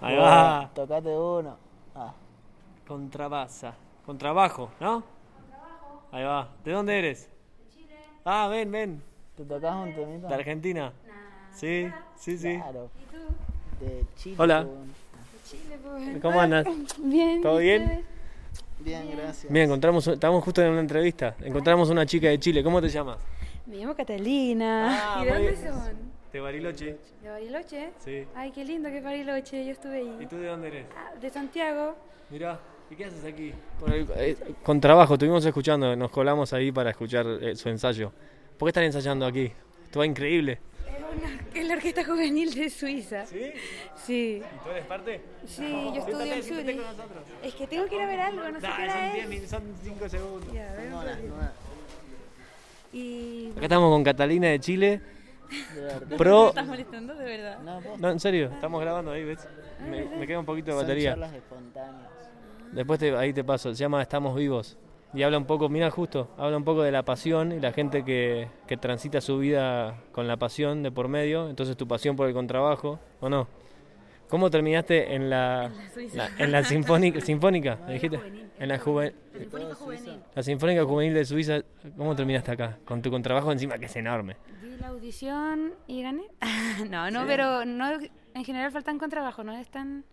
Ahí va. Oh, Tocate uno. Ah, Contrabasa. Contrabajo, ¿no? Ahí va. ¿De dónde eres? Chile. Ah, ven, ven. ¿te tocas un temita? ¿De Argentina? Sí, sí, sí. Claro. De Chile. Hola. pues. ¿Cómo andas? Bien. ¿Todo ¿y bien? Bien, gracias. Mira, encontramos, estamos justo en una entrevista. Encontramos una chica de Chile. ¿Cómo te llamas? Me llamo Catalina. Ah, ¿Y dónde bien. son? De Bariloche. ¿De Bariloche? Sí. Ay, qué lindo que es Bariloche. Yo estuve ¿Y ahí. tú de dónde eres? Ah, de Santiago. Mirá, ¿y qué haces aquí? Con, el- eh, con trabajo, estuvimos escuchando, nos colamos ahí para escuchar eh, su ensayo. ¿Por qué están ensayando aquí? Esto va increíble. Es, la Orquesta Juvenil de Suiza. ¿Sí? Sí. ¿Y tú eres parte? Sí, yo estudio en Zurich. Es que tengo que ir a ver algo, no sé Dale, qué son hora 10 es. min- son 5 segundos. Ya, a ver un Nueve, poquito. nueve. Y. Acá estamos con Catalina de Chile. De verdad. ¿Me Pro. estás molestando de verdad? No, vos. No, en serio, estamos grabando ahí, ¿ves? Me, me queda un poquito de Son batería. charlas espontáneas. Después te- ahí te paso, se llama Estamos Vivos. Y habla un poco, mira justo, habla un poco de la pasión y la gente que, que transita su vida con la pasión de por medio, entonces tu pasión por el contrabajo, ¿o no? ¿Cómo terminaste en la, Suiza. la- en la sinfónica, sinfónica, ¿me dijiste? juvenil, En la, juve- La Sinfónica Juvenil. la Sinfónica Juvenil de Suiza, ¿cómo terminaste acá? Con tu contrabajo encima que es enorme. Di la audición y gané. no, no, pero no, en general faltan con trabajo, no es tan...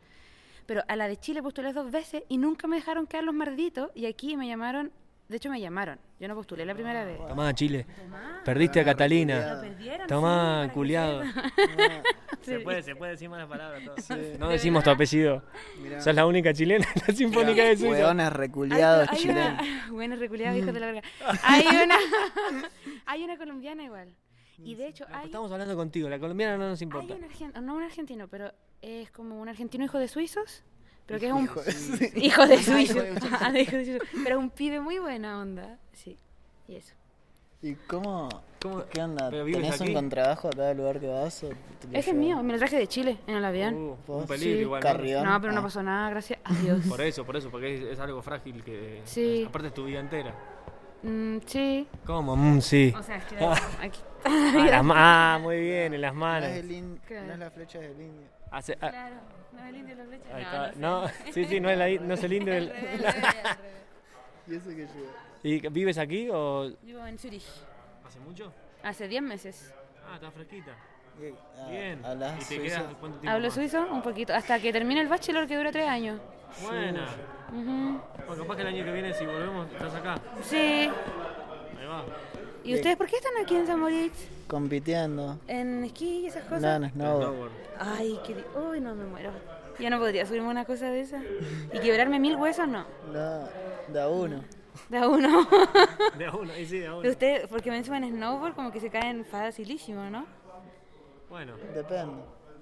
Pero a la de Chile postulé dos veces y nunca me dejaron quedar los marditos y aquí me llamaron, de hecho me llamaron, yo no postulé la primera vez. Tomá, Chile. Tomá, Perdiste a Ah, Catalina. lo. Tomá, sí, culiado. sepan. Se puede, se puede decir malas palabras. todo. Sí. No decimos tu apellido. Mirá. Sos la única chilena en la Sinfónica de Suiza. Hueones Hay- reculeados hay chilenos. bueno, reculeado, hijos de la verga. Hay una, hay una colombiana igual. Y de hecho hay, Estamos hablando contigo, la colombiana no nos hay importa. un argentino, no un argentino, pero es como un argentino hijo de suizos, pero que es un Hijo de- sí. hijo de Ah, suizos. Pero es un pibe muy buena onda. Sí, y eso. ¿Y cómo, ¿Cómo? ¿Qué onda? ¿Pero vives ¿Tenés aquí? un contrabajo a cada lugar que vas? O es llevas? mío, me lo traje de Chile, en el avión. Uh, un peligro Sí. igual. ¿no? Carrión. no, pero no Ah. pasó nada, gracias a Dios. Por eso, por eso, porque es, es algo frágil que... Sí. Aparte es tu vida entera. Mm, sí. ¿Cómo? Mm, sí. O sea, es que aquí. Ah, las ma- ah, muy bien, en las No manos. es, el in- Claro. no es la flecha del indio. Hace- ah, Claro, no es el indio de la flecha. ahí No, está. no No, sí, sí, no es, la, no es el indio. del- ¿Y eso que lleva? ¿Y vives aquí o...? Vivo en Zurich. ¿Hace mucho? Hace 10 meses. Ah, está fresquita. Ah, Bien. ¿Hablas ¿Y te quedas cuánto tiempo Hablo más? suizo un poquito, hasta que termine el bachelor que dura 3 años. Buena. Ujú. Bueno, capaz que el año que viene si volvemos estás acá. Sí. Ahí va. ¿Y ustedes por qué están aquí en San Moritz? Compitiendo. ¿En esquí y esas cosas? No, no, no. Snowboard. Ay, qué... di- Uy, no, me muero. Yo no podría subirme una cosa de esa. ¿Y quebrarme mil huesos? No. No, da uno. Da uno. De a uno, ahí sí, de a De uno. usted, porque me suben snowboard como que se caen facilísimo, ¿no? Bueno, Depende.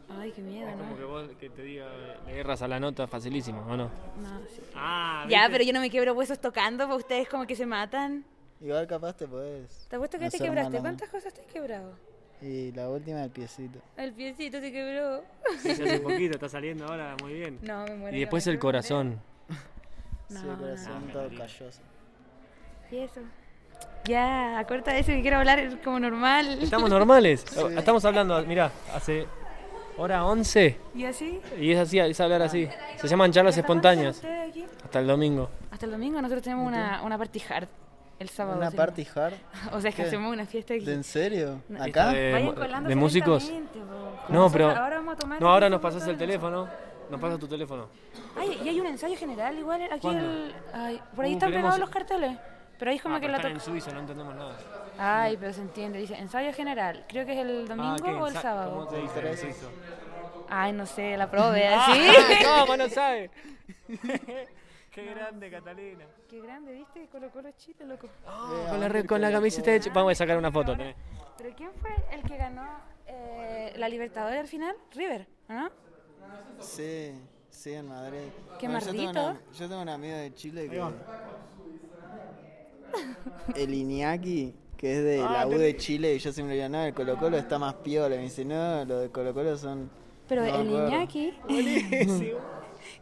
Ay, qué miedo, como que vos que te diga, le erras a la nota facilísimo, ¿o no? No, sí. Ah, Ya, ¿viste? pero yo no me quiebro huesos tocando, pues ustedes como que se matan. Igual capaz te podés. ¿Te apuesto que te quebraste? mala- ¿Cuántas cosas te has quebrado? Y la última, el piecito. El piecito se quebró. Sí, hace poquito, está saliendo ahora muy bien. No, me muero. Y después el corazón. No, sí, el no, corazón todo calloso. ¿Y eso? Ya, acorta eso que quiero hablar como normal. Estamos normales. Estamos hablando, mirá, hace hora 11 ¿Y así? y es así, es hablar así. Se llaman charlas ¿Hasta cuándo espontáneas. Hasta el domingo. Hasta el domingo nosotros tenemos una, una party hard el sábado. ¿Una party hard? O sea, es que ¿Qué? hacemos una fiesta aquí. ¿De en serio? No, ¿Acá? de- Vayan mu- colándose de músicos. No, pero. Ahora vamos a tomar No, ahora nos pasas el teléfono. Nos pasas tu teléfono. Ay, y hay un ensayo general igual aquí. El, ay, por ahí Uh, están queremos- pegados los carteles. Pero ahí es como Ah, que la en suizo, no entendemos nada. Ay, pero se entiende. Dice ensayo general. Creo que es el domingo Ah, ¿qué? o el sábado. ¿Cómo se dice? Ay, no sé, la probé así. Ah, ¿Cómo no sabe? Qué grande, Catalina. Qué grande, ¿viste? Colo Colo Chile, loco. con, la, con la camiseta de... Ch- Vamos a sacar una foto. tenés. ¿Pero quién fue el que ganó eh, la Libertadores al final? River, ¿o ¿no? Sí, sí, en Madrid. Qué Bueno, yo tengo, una- yo tengo un amigo de Chile que. El Iñaki, que es de la U de Chile, y yo siempre le digo, no, el Colo Colo está más piola. Y me dice, no, los de Colo Colo son. Pero no el acuerdo". Iñaki.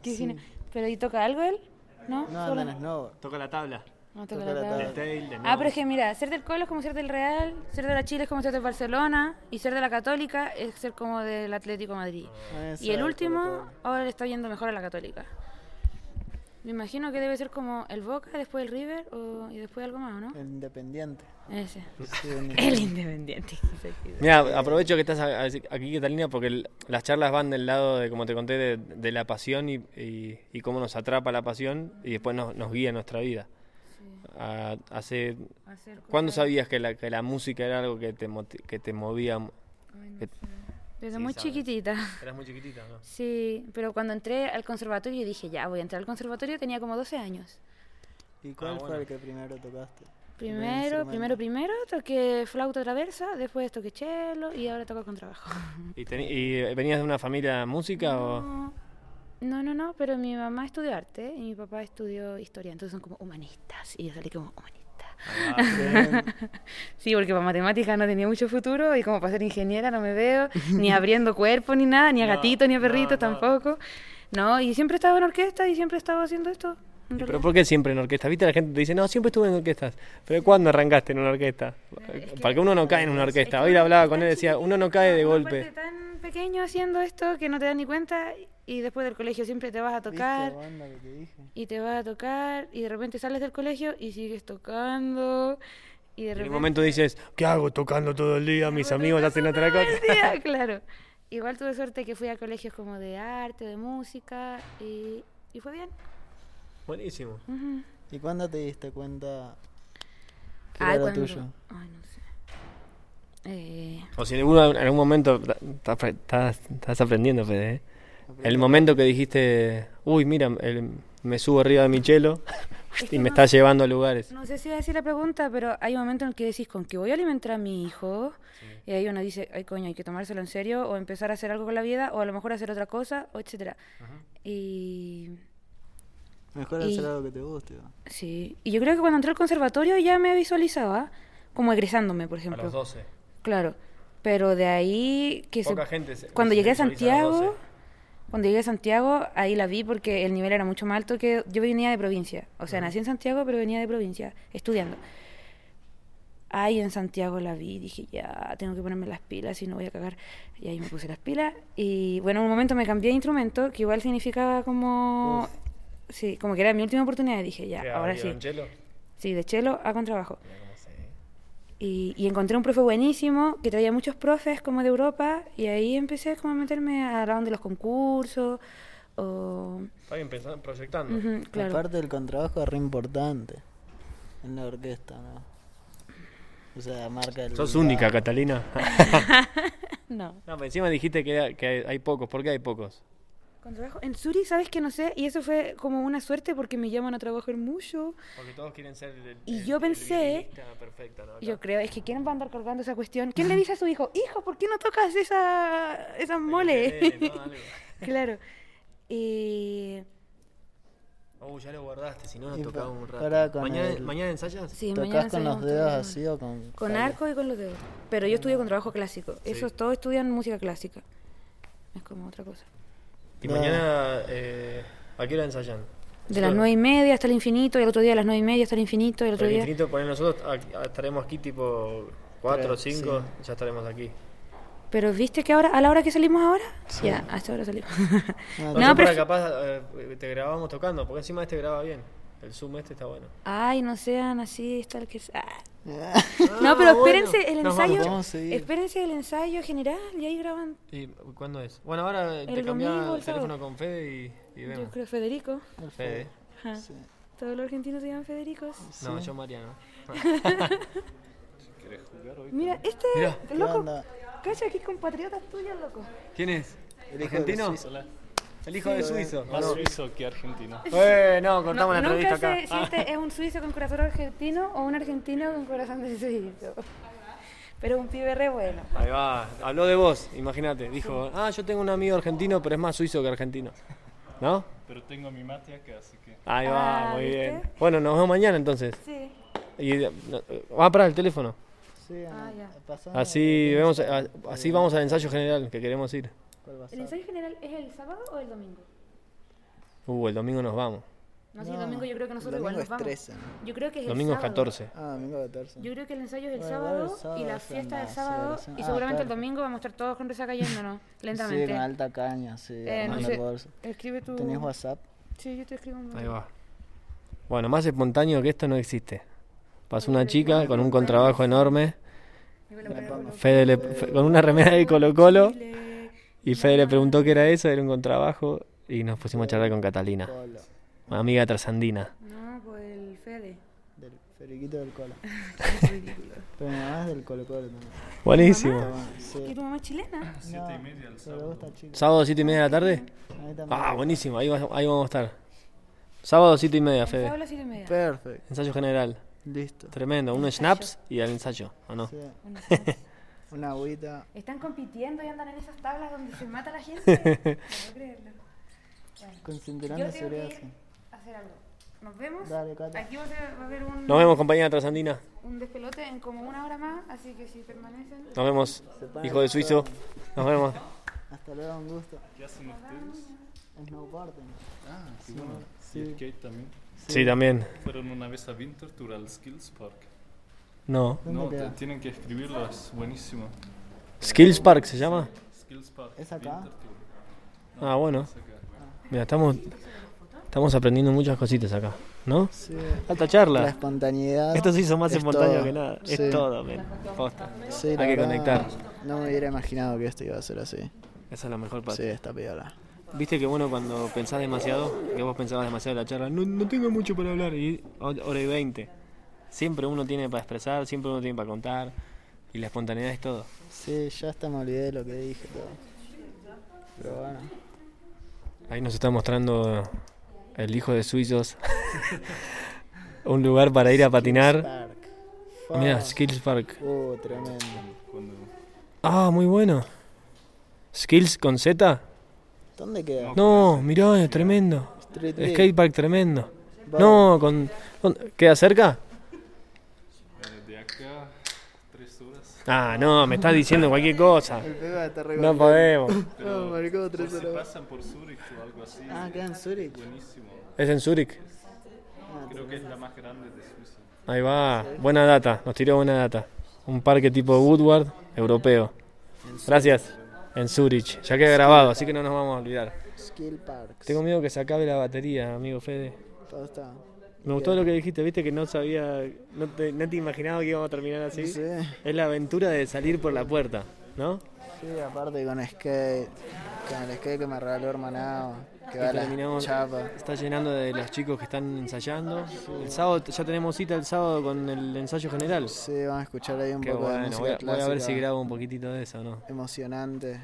Qué fino. ¿Pero y toca algo él? ¿No? No, snowboard. Toca la tabla. No toca toca la la tabla. Del tail, de Ah, no. pero es que mira, ser del Colo es como ser del Real, ser de la Chile es como ser del Barcelona, y ser de la Católica es ser como del Atlético de Madrid. Ah, Y el último, ahora le está yendo mejor a la Católica. Me imagino que debe ser como el Boca, después el River o, y después algo más, ¿no? El Independiente. Ese. Sí, el El Independiente. Mira, aprovecho que estás aquí, Catalina, porque el- las charlas van del lado de, como te conté, de, de la pasión y, y- y cómo nos atrapa la pasión y después nos, nos guía en nuestra vida. Hace, ¿Cuándo sabías que la, que la música era algo que te, moti- que te movía? Ay, no que- sé. Desde Sí, muy sabes. chiquitita. Eras muy chiquitita, ¿no? Sí, pero cuando entré al conservatorio dije, ya, voy a entrar al conservatorio, tenía como 12 años. ¿Y cuál Ah, fue bueno. el que primero tocaste? Primero, primero, primero toqué flauta traversa, después toqué cello y ahora toco con trabajo. ¿Y, y venías de una familia música o...? No, no, no, no, pero mi mamá estudió arte y mi papá estudió historia, entonces son como humanistas y yo salí como humanista. Sí, porque para matemáticas no tenía mucho futuro y como para ser ingeniera no me veo ni abriendo cuerpo ni nada, ni a No, gatito ni a no, perrito no. tampoco. No, y siempre estaba en orquesta y siempre estaba haciendo esto. en ¿Y ¿Pero por qué siempre en orquesta? ¿Viste? La gente te dice, no, siempre estuve en orquestas. ¿Pero cuándo arrancaste en una orquesta? Para que uno no cae en una orquesta. Hoy hablaba con él, decía, uno no cae de golpe. tan pequeño haciendo esto que no te das ni cuenta y después del colegio siempre te vas a tocar ¿Viste, banda, que te dije? y te vas a tocar y de repente sales del colegio y sigues tocando y de En repente un momento dices, ¿qué hago tocando todo el día? Mis amigos hacen otra todo cosa. el día, claro. Igual tuve suerte que fui a colegios como de arte, de música y, y fue bien. Buenísimo. ¿Y cuándo te diste cuenta que Ay, era cuando- tuyo? Ay, no sé. Eh, O si en algún, en algún momento estás, aprendiendo, Fede, ¿eh? El momento que dijiste, uy, mira, el- me subo arriba de mi chelo Es y me no- está llevando a lugares. no sé si voy a decir la pregunta, pero hay un momento en el que decís, ¿con qué voy a alimentar a mi hijo? Y ahí uno dice, ay coño, hay que tomárselo en serio o empezar a hacer algo con la vida o a lo mejor hacer otra cosa, o etcétera. Y Mejor Y- hacer algo que te guste. ¿no? sí, y yo creo que cuando entré al conservatorio ya me visualizaba, como egresándome, por A ejemplo. los 12. Claro. Pero de ahí que se- Poca gente se- cuando se llegué a a Santiago, 12. Cuando llegué a Santiago, ahí la vi porque el nivel era mucho más alto que yo venía de provincia. O sea, nací en Santiago, pero venía de provincia, estudiando. Ahí en Santiago la vi, dije, ya, tengo que ponerme las pilas y no voy a cagar. Y ahí me puse las pilas. Y bueno, en un momento me cambié de instrumento, que igual significaba como... Sí, como que era mi última oportunidad. Y dije, ya, ¿Qué, ahora sí. violonchelo? Sí, de chelo a contrabajo. Y, y encontré un profe buenísimo que traía muchos profes como de Europa y ahí empecé como a meterme a la onda de los concursos o... Está bien pensando, proyectando. Ujú, claro. Aparte del contrabajo es re importante en la orquesta, ¿no? O sea, marca el... Sos única, Catalina. No. no, pero encima dijiste que, era- que hay, hay pocos. ¿Por qué hay pocos? Contrabajo. En Suri, ¿sabes que no sé? Y eso fue como una suerte porque me llaman a trabajar mucho. Porque todos quieren ser el, Y el- yo el pensé- perfecto, ¿no? Yo creo, es que ¿quién va a andar cargando esa cuestión? ¿Quién le dice a su hijo, hijo, ¿por qué no tocas esa, esa mole? Eh, no, claro. Y... Oh, ya lo guardaste, si no nos Y tocaba un rato. con ¿Mañana, el- ¿Mañana ensayas? Sí, mañana ¿Tocás con los dedos así o con...? Con arco y con los dedos. Pero yo estudio con trabajo clásico. Sí. Esos todos estudian música clásica. Es como otra cosa. Y No. mañana, eh, ¿a qué hora ensayan? De las nueve y media hasta el infinito, y el otro día a las nueve y media hasta el infinito, y el otro El día... infinito, poner nosotros a- a- estaremos aquí tipo 4 o Tres, 5, ya estaremos aquí. Pero ¿viste que ahora, a la hora que salimos ahora? Ya, a esta hora salimos. No, No, pero- capaz eh, te grabamos tocando, porque encima este graba bien. El Zoom este está bueno. Ay, no sean así, está el que... Ah. Ah, No, pero bueno. espérense el Nos vamos. ensayo. Espérense el ensayo general y ahí graban. ¿Y cuándo es? Bueno, ahora El te cambias domingo, el el teléfono con Fede y, y Yo vemos. creo Federico. el Fede. Ajá. Sí. Todos los argentinos se llaman Federicos. No, Sí. yo Mariano. Mira, este Mira. ¿Qué loco, cacha aquí compatriotas tuyos, loco. ¿Quién es? El ¿Argentino? El hijo de suizo. Más No. suizo que argentino. Eh, no, cortamos la nunca entrevista acá. sé si este es un suizo con corazón argentino o un argentino con corazón de suizo. Pero un pibe re bueno. Ahí va, habló de vos, imagínate. Dijo, ah, yo tengo un amigo argentino, pero es más suizo que argentino. ¿No? Pero tengo mi mate acá, así que. Ahí va, Ah, muy ¿viste? bien. Bueno, nos vemos mañana entonces. Sí. Y eh, eh, va a parar el teléfono. Sí, Ah, ya. Así vemos, a- así vamos al ensayo general que queremos ir. ¿Cuál va a ¿El ensayo general es el sábado o el domingo? Uh, el domingo nos vamos. No, sí, el domingo yo creo que nosotros domingo igual nos es vamos. 13, ¿no? Yo creo que es Domingo el es sábado. 14. Ah, domingo 14. Yo creo que el ensayo es el Bueno, sábado, el y la es fiesta del sábado y Ah, seguramente el claro. domingo vamos a estar todos con resaca yéndonos Sí, lentamente. con alta caña, sí. Eh, no sé. el. Escribe tu... ¿Tenés WhatsApp? Sí, yo te escribo un Ahí va. Bueno, más espontáneo que esto no existe. Pasó una chica con un contrabajo enorme. Fede le- fe- con una remera de Colo Colo. Y Fede le preguntó qué era eso, era un contrabajo. Y nos pusimos a charlar con Catalina, una amiga trasandina. No, pues el Fede. Del Feriquito del Colo. Pero mi mamá es del Colo Colo también. Buenísimo. ¿Y tu mamá es chilena? Siete No, y media el sábado. ¿Sábado, siete y media de la tarde? Ah, buenísimo, ahí, va- ahí vamos a estar. Sábado, siete y media, sábado a Fede. las siete y media. Perfecto. Ensayo general. Listo. Tremendo. Unos snaps y al ensayo, ¿o no? Sí. Una agüita. ¿Están compitiendo y andan en esas tablas donde se mata la gente? No creerlo. Con cinturón Yo de tengo que seguridad. ir sí. a hacer algo. ¿Nos vemos? Dale, Cata. Aquí va a, ser- va a haber un, Nos vemos, compañera trasandina. un despelote en como una hora más, así que si permanecen... Nos vemos, hijo de suizo. Nos vemos. Hasta luego, un gusto. ¿Qué hacen ustedes? Snowboarding. Ah, qué bueno. sí. Y el skate también. Sí, también. Fueron una vez a Winterthur al Skills Park. No. ¿Dónde No, te- tienen que escribirlo, es buenísimo. Skills Park se llama. Skills Park. ¿Es acá? Winterthur. Ah, bueno. Es acá. Mira, estamos, estamos aprendiendo muchas cositas acá, ¿no? Sí. Alta La charla. espontaneidad. Esto se hizo más es espontáneo todo. que nada. Sí. Es todo, men. Posta. Sí, Hay que verdad, conectar. No me hubiera imaginado que esto iba a ser así. Esa es la mejor Sí, parte. está piola. Viste que bueno cuando pensás demasiado, que vos pensabas demasiado en la charla, no, no tengo mucho para hablar, y hora y veinte. Siempre uno tiene para expresar, siempre uno tiene para contar, y la espontaneidad es todo. Sí, ya hasta me olvidé de lo que dije todo. Pero bueno. Ahí nos está mostrando el hijo de suizos. Un lugar para ir a patinar. Park. Mira. Skills Park. Uh, tremendo. Ah, muy bueno. Skills con Z. ¿Dónde queda? No, mirá, es tremendo. League. Skatepark tremendo. No, con, con- ¿Queda cerca? eh, de acá tres horas. Ah, no, me estás diciendo cualquier cosa. El está re No podemos. No, marcó tres se horas. pasan por Zurich o algo así. Ah, queda en Zurich. Buenísimo. ¿Es en Zurich? Creo que es la más grande de Suiza. Ahí va. Buena data, nos tiró buena data. Un parque tipo Woodward, europeo. Gracias. En Zurich. Ya queda grabado, así que no nos vamos a olvidar. Skill Parks. Tengo miedo que se acabe la batería, amigo Fede. Todo está. Me gustó lo que dijiste, viste que no sabía, no te, no te imaginaba que íbamos a terminar así. Sí. Es la aventura de salir por la puerta, ¿no? Sí, aparte con skate. Con el skate que me regaló hermanado. Que Y va la chapa. Está llenando de los chicos que están ensayando. El sábado, ya tenemos cita el sábado con el ensayo general. Sí, vamos a escuchar ahí un Qué poco de música voy a, voy a ver clásica si grabo un poquitito de eso, ¿no? Emocionante.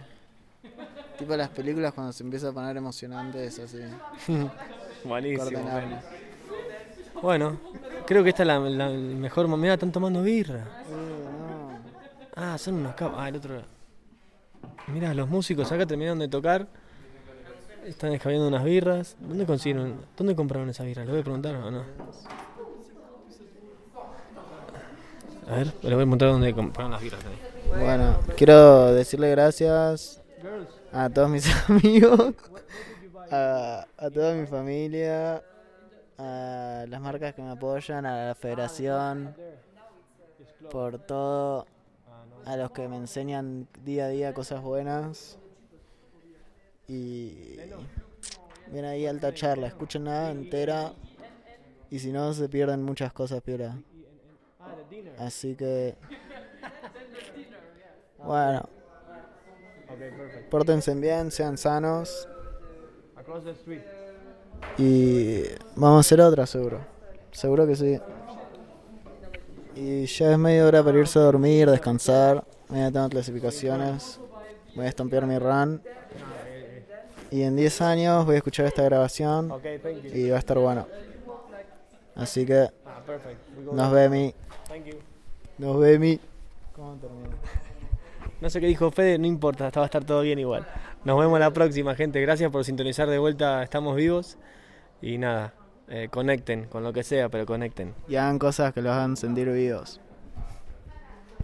Tipo las películas cuando se empieza a poner emocionante es así. Buenísimo. Bueno. Bueno, creo que esta es la, la mejor momento. están tomando birra. Ah, son unos cabos. Ah, el otro. Mira, los músicos acá terminaron de tocar. Están escabeando unas birras. ¿Dónde consiguieron? ¿Dónde compraron esas birras? ¿Le voy a preguntar o no? A ver, le voy a preguntar dónde compraron las birras. ahí. no. Bueno, quiero decirle gracias a todos mis amigos, a, a toda mi familia, a las marcas que me apoyan, a la federación, por todo, a los que me enseñan día a día cosas buenas. Y viene ahí alta charla, escuchen nada entera y si no se pierden muchas cosas, piola. Así que bueno, pórtense bien, sean sanos y vamos a hacer otra seguro. Seguro que sí. Y ya es media hora para irse a dormir, descansar. Mañana tengo clasificaciones. Voy a estompear mi run. Y en 10 años voy a escuchar esta grabación y va a estar bueno. Así que Ah, nos vemos. Nos vemos. ¿Cómo termina? No sé qué dijo Fede, no importa, va a estar todo bien igual. Nos vemos la próxima, gente. Gracias por sintonizar de vuelta. Estamos vivos. Y nada, eh, conecten con lo que sea, pero conecten. Y hagan cosas que los hagan sentir vivos.